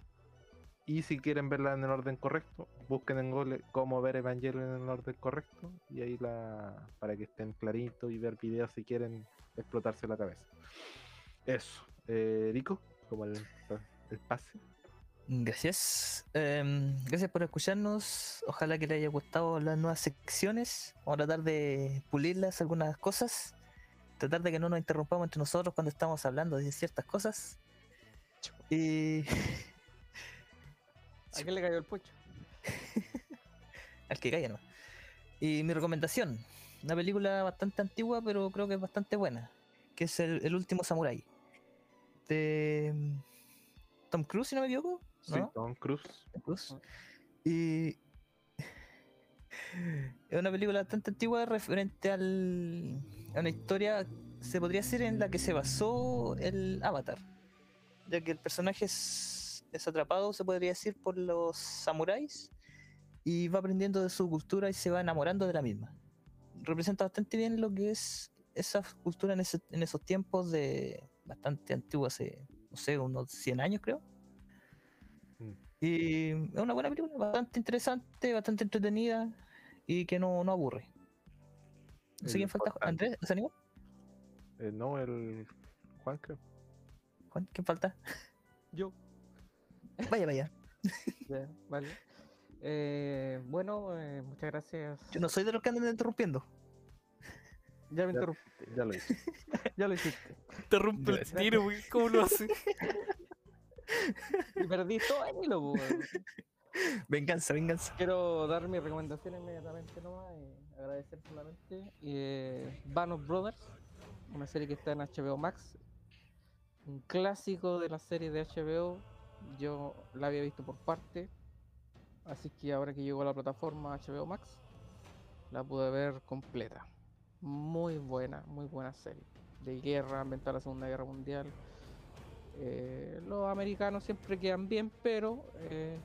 Y si quieren verlas en el orden correcto, busquen en Google cómo ver Evangelion en el orden correcto. Y ahí la. para que estén claritos y ver videos si quieren explotarse la cabeza. Eso. Eh, Rico, como el, el pase. Gracias. Em, gracias por escucharnos. Ojalá que les haya gustado las nuevas secciones. Vamos a tratar de pulirlas algunas cosas. Tratar de que no nos interrumpamos entre nosotros cuando estamos hablando de ciertas cosas. Y ¿A quién le cayó el pucho? al que caiga nomás. Y mi recomendación, una película bastante antigua, pero creo que es bastante buena, que es El, El último Samurai. De mm, Tom Cruise, si no me equivoco. Sí, ¿no? Tom Cruise. Tom Cruise. Y es una película bastante antigua referente al, a una historia, se podría decir, en la que se basó el Avatar. Ya que el personaje es, es atrapado, se podría decir, por los samuráis y va aprendiendo de su cultura y se va enamorando de la misma. Representa bastante bien lo que es esa cultura en, ese- en esos tiempos de bastante antiguo, hace, no sé, unos 100 años creo. Mm. Y es una buena película, bastante interesante, bastante entretenida y que no, no aburre. No sé quién falta. Juan. ¿Andrés? ¿Se animó? Eh, no, el Juan creo. Juan, ¿Quién falta? Yo. Vaya, vaya. Ya, vale. Eh, bueno, eh, muchas gracias. Yo no soy de los que andan interrumpiendo. Ya me Ya. interrumpiste. Ya lo hice. Ya lo hiciste. Interrumpe el Gracias. tiro, güey. ¿Cómo lo hace? Y perdí todo el hilo, weón. Venganza, venganza. Quiero dar mi recomendación inmediatamente nomás y agradecer solamente. Eh, Band of Brothers, una serie que está en HBO Max. Un clásico de la serie de HBO. Yo la había visto por parte. Así que ahora que llegó a la plataforma HBO Max, la pude ver completa. Muy buena, muy buena serie. De guerra, ambientada en la Segunda Guerra Mundial. Eh, los americanos siempre quedan bien, pero eh,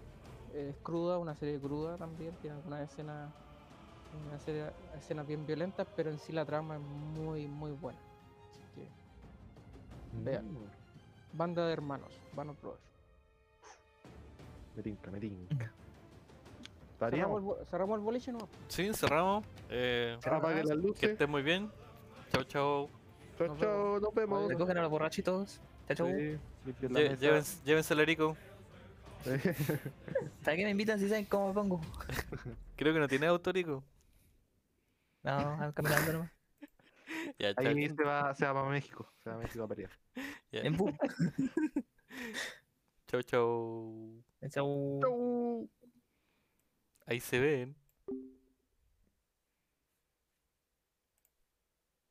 es cruda, una serie cruda también, tiene algunas escenas, una serie, escenas bien violentas, pero en sí la trama es muy, muy buena. Así que, Vean. Banda de hermanos, of Brothers. Me tinca, me tinca. Cerramos el, cerramos el boliche, ¿no? Sí, cerramos. Eh, las que luces. estén muy bien. Chao, chao. Chao, Nos chao, nos vemos. Recogen a los borrachitos. Chao, chao. Sí, llévense- Llévense el Erico. ¿Para qué me invitan si saben cómo me pongo? Creo que no tiene auto, Erico. No, caminando nomás. Ya. Ahí se va, se va para México. Se va a México a pelear. En chao. Chao. Chau. Ahí se ven.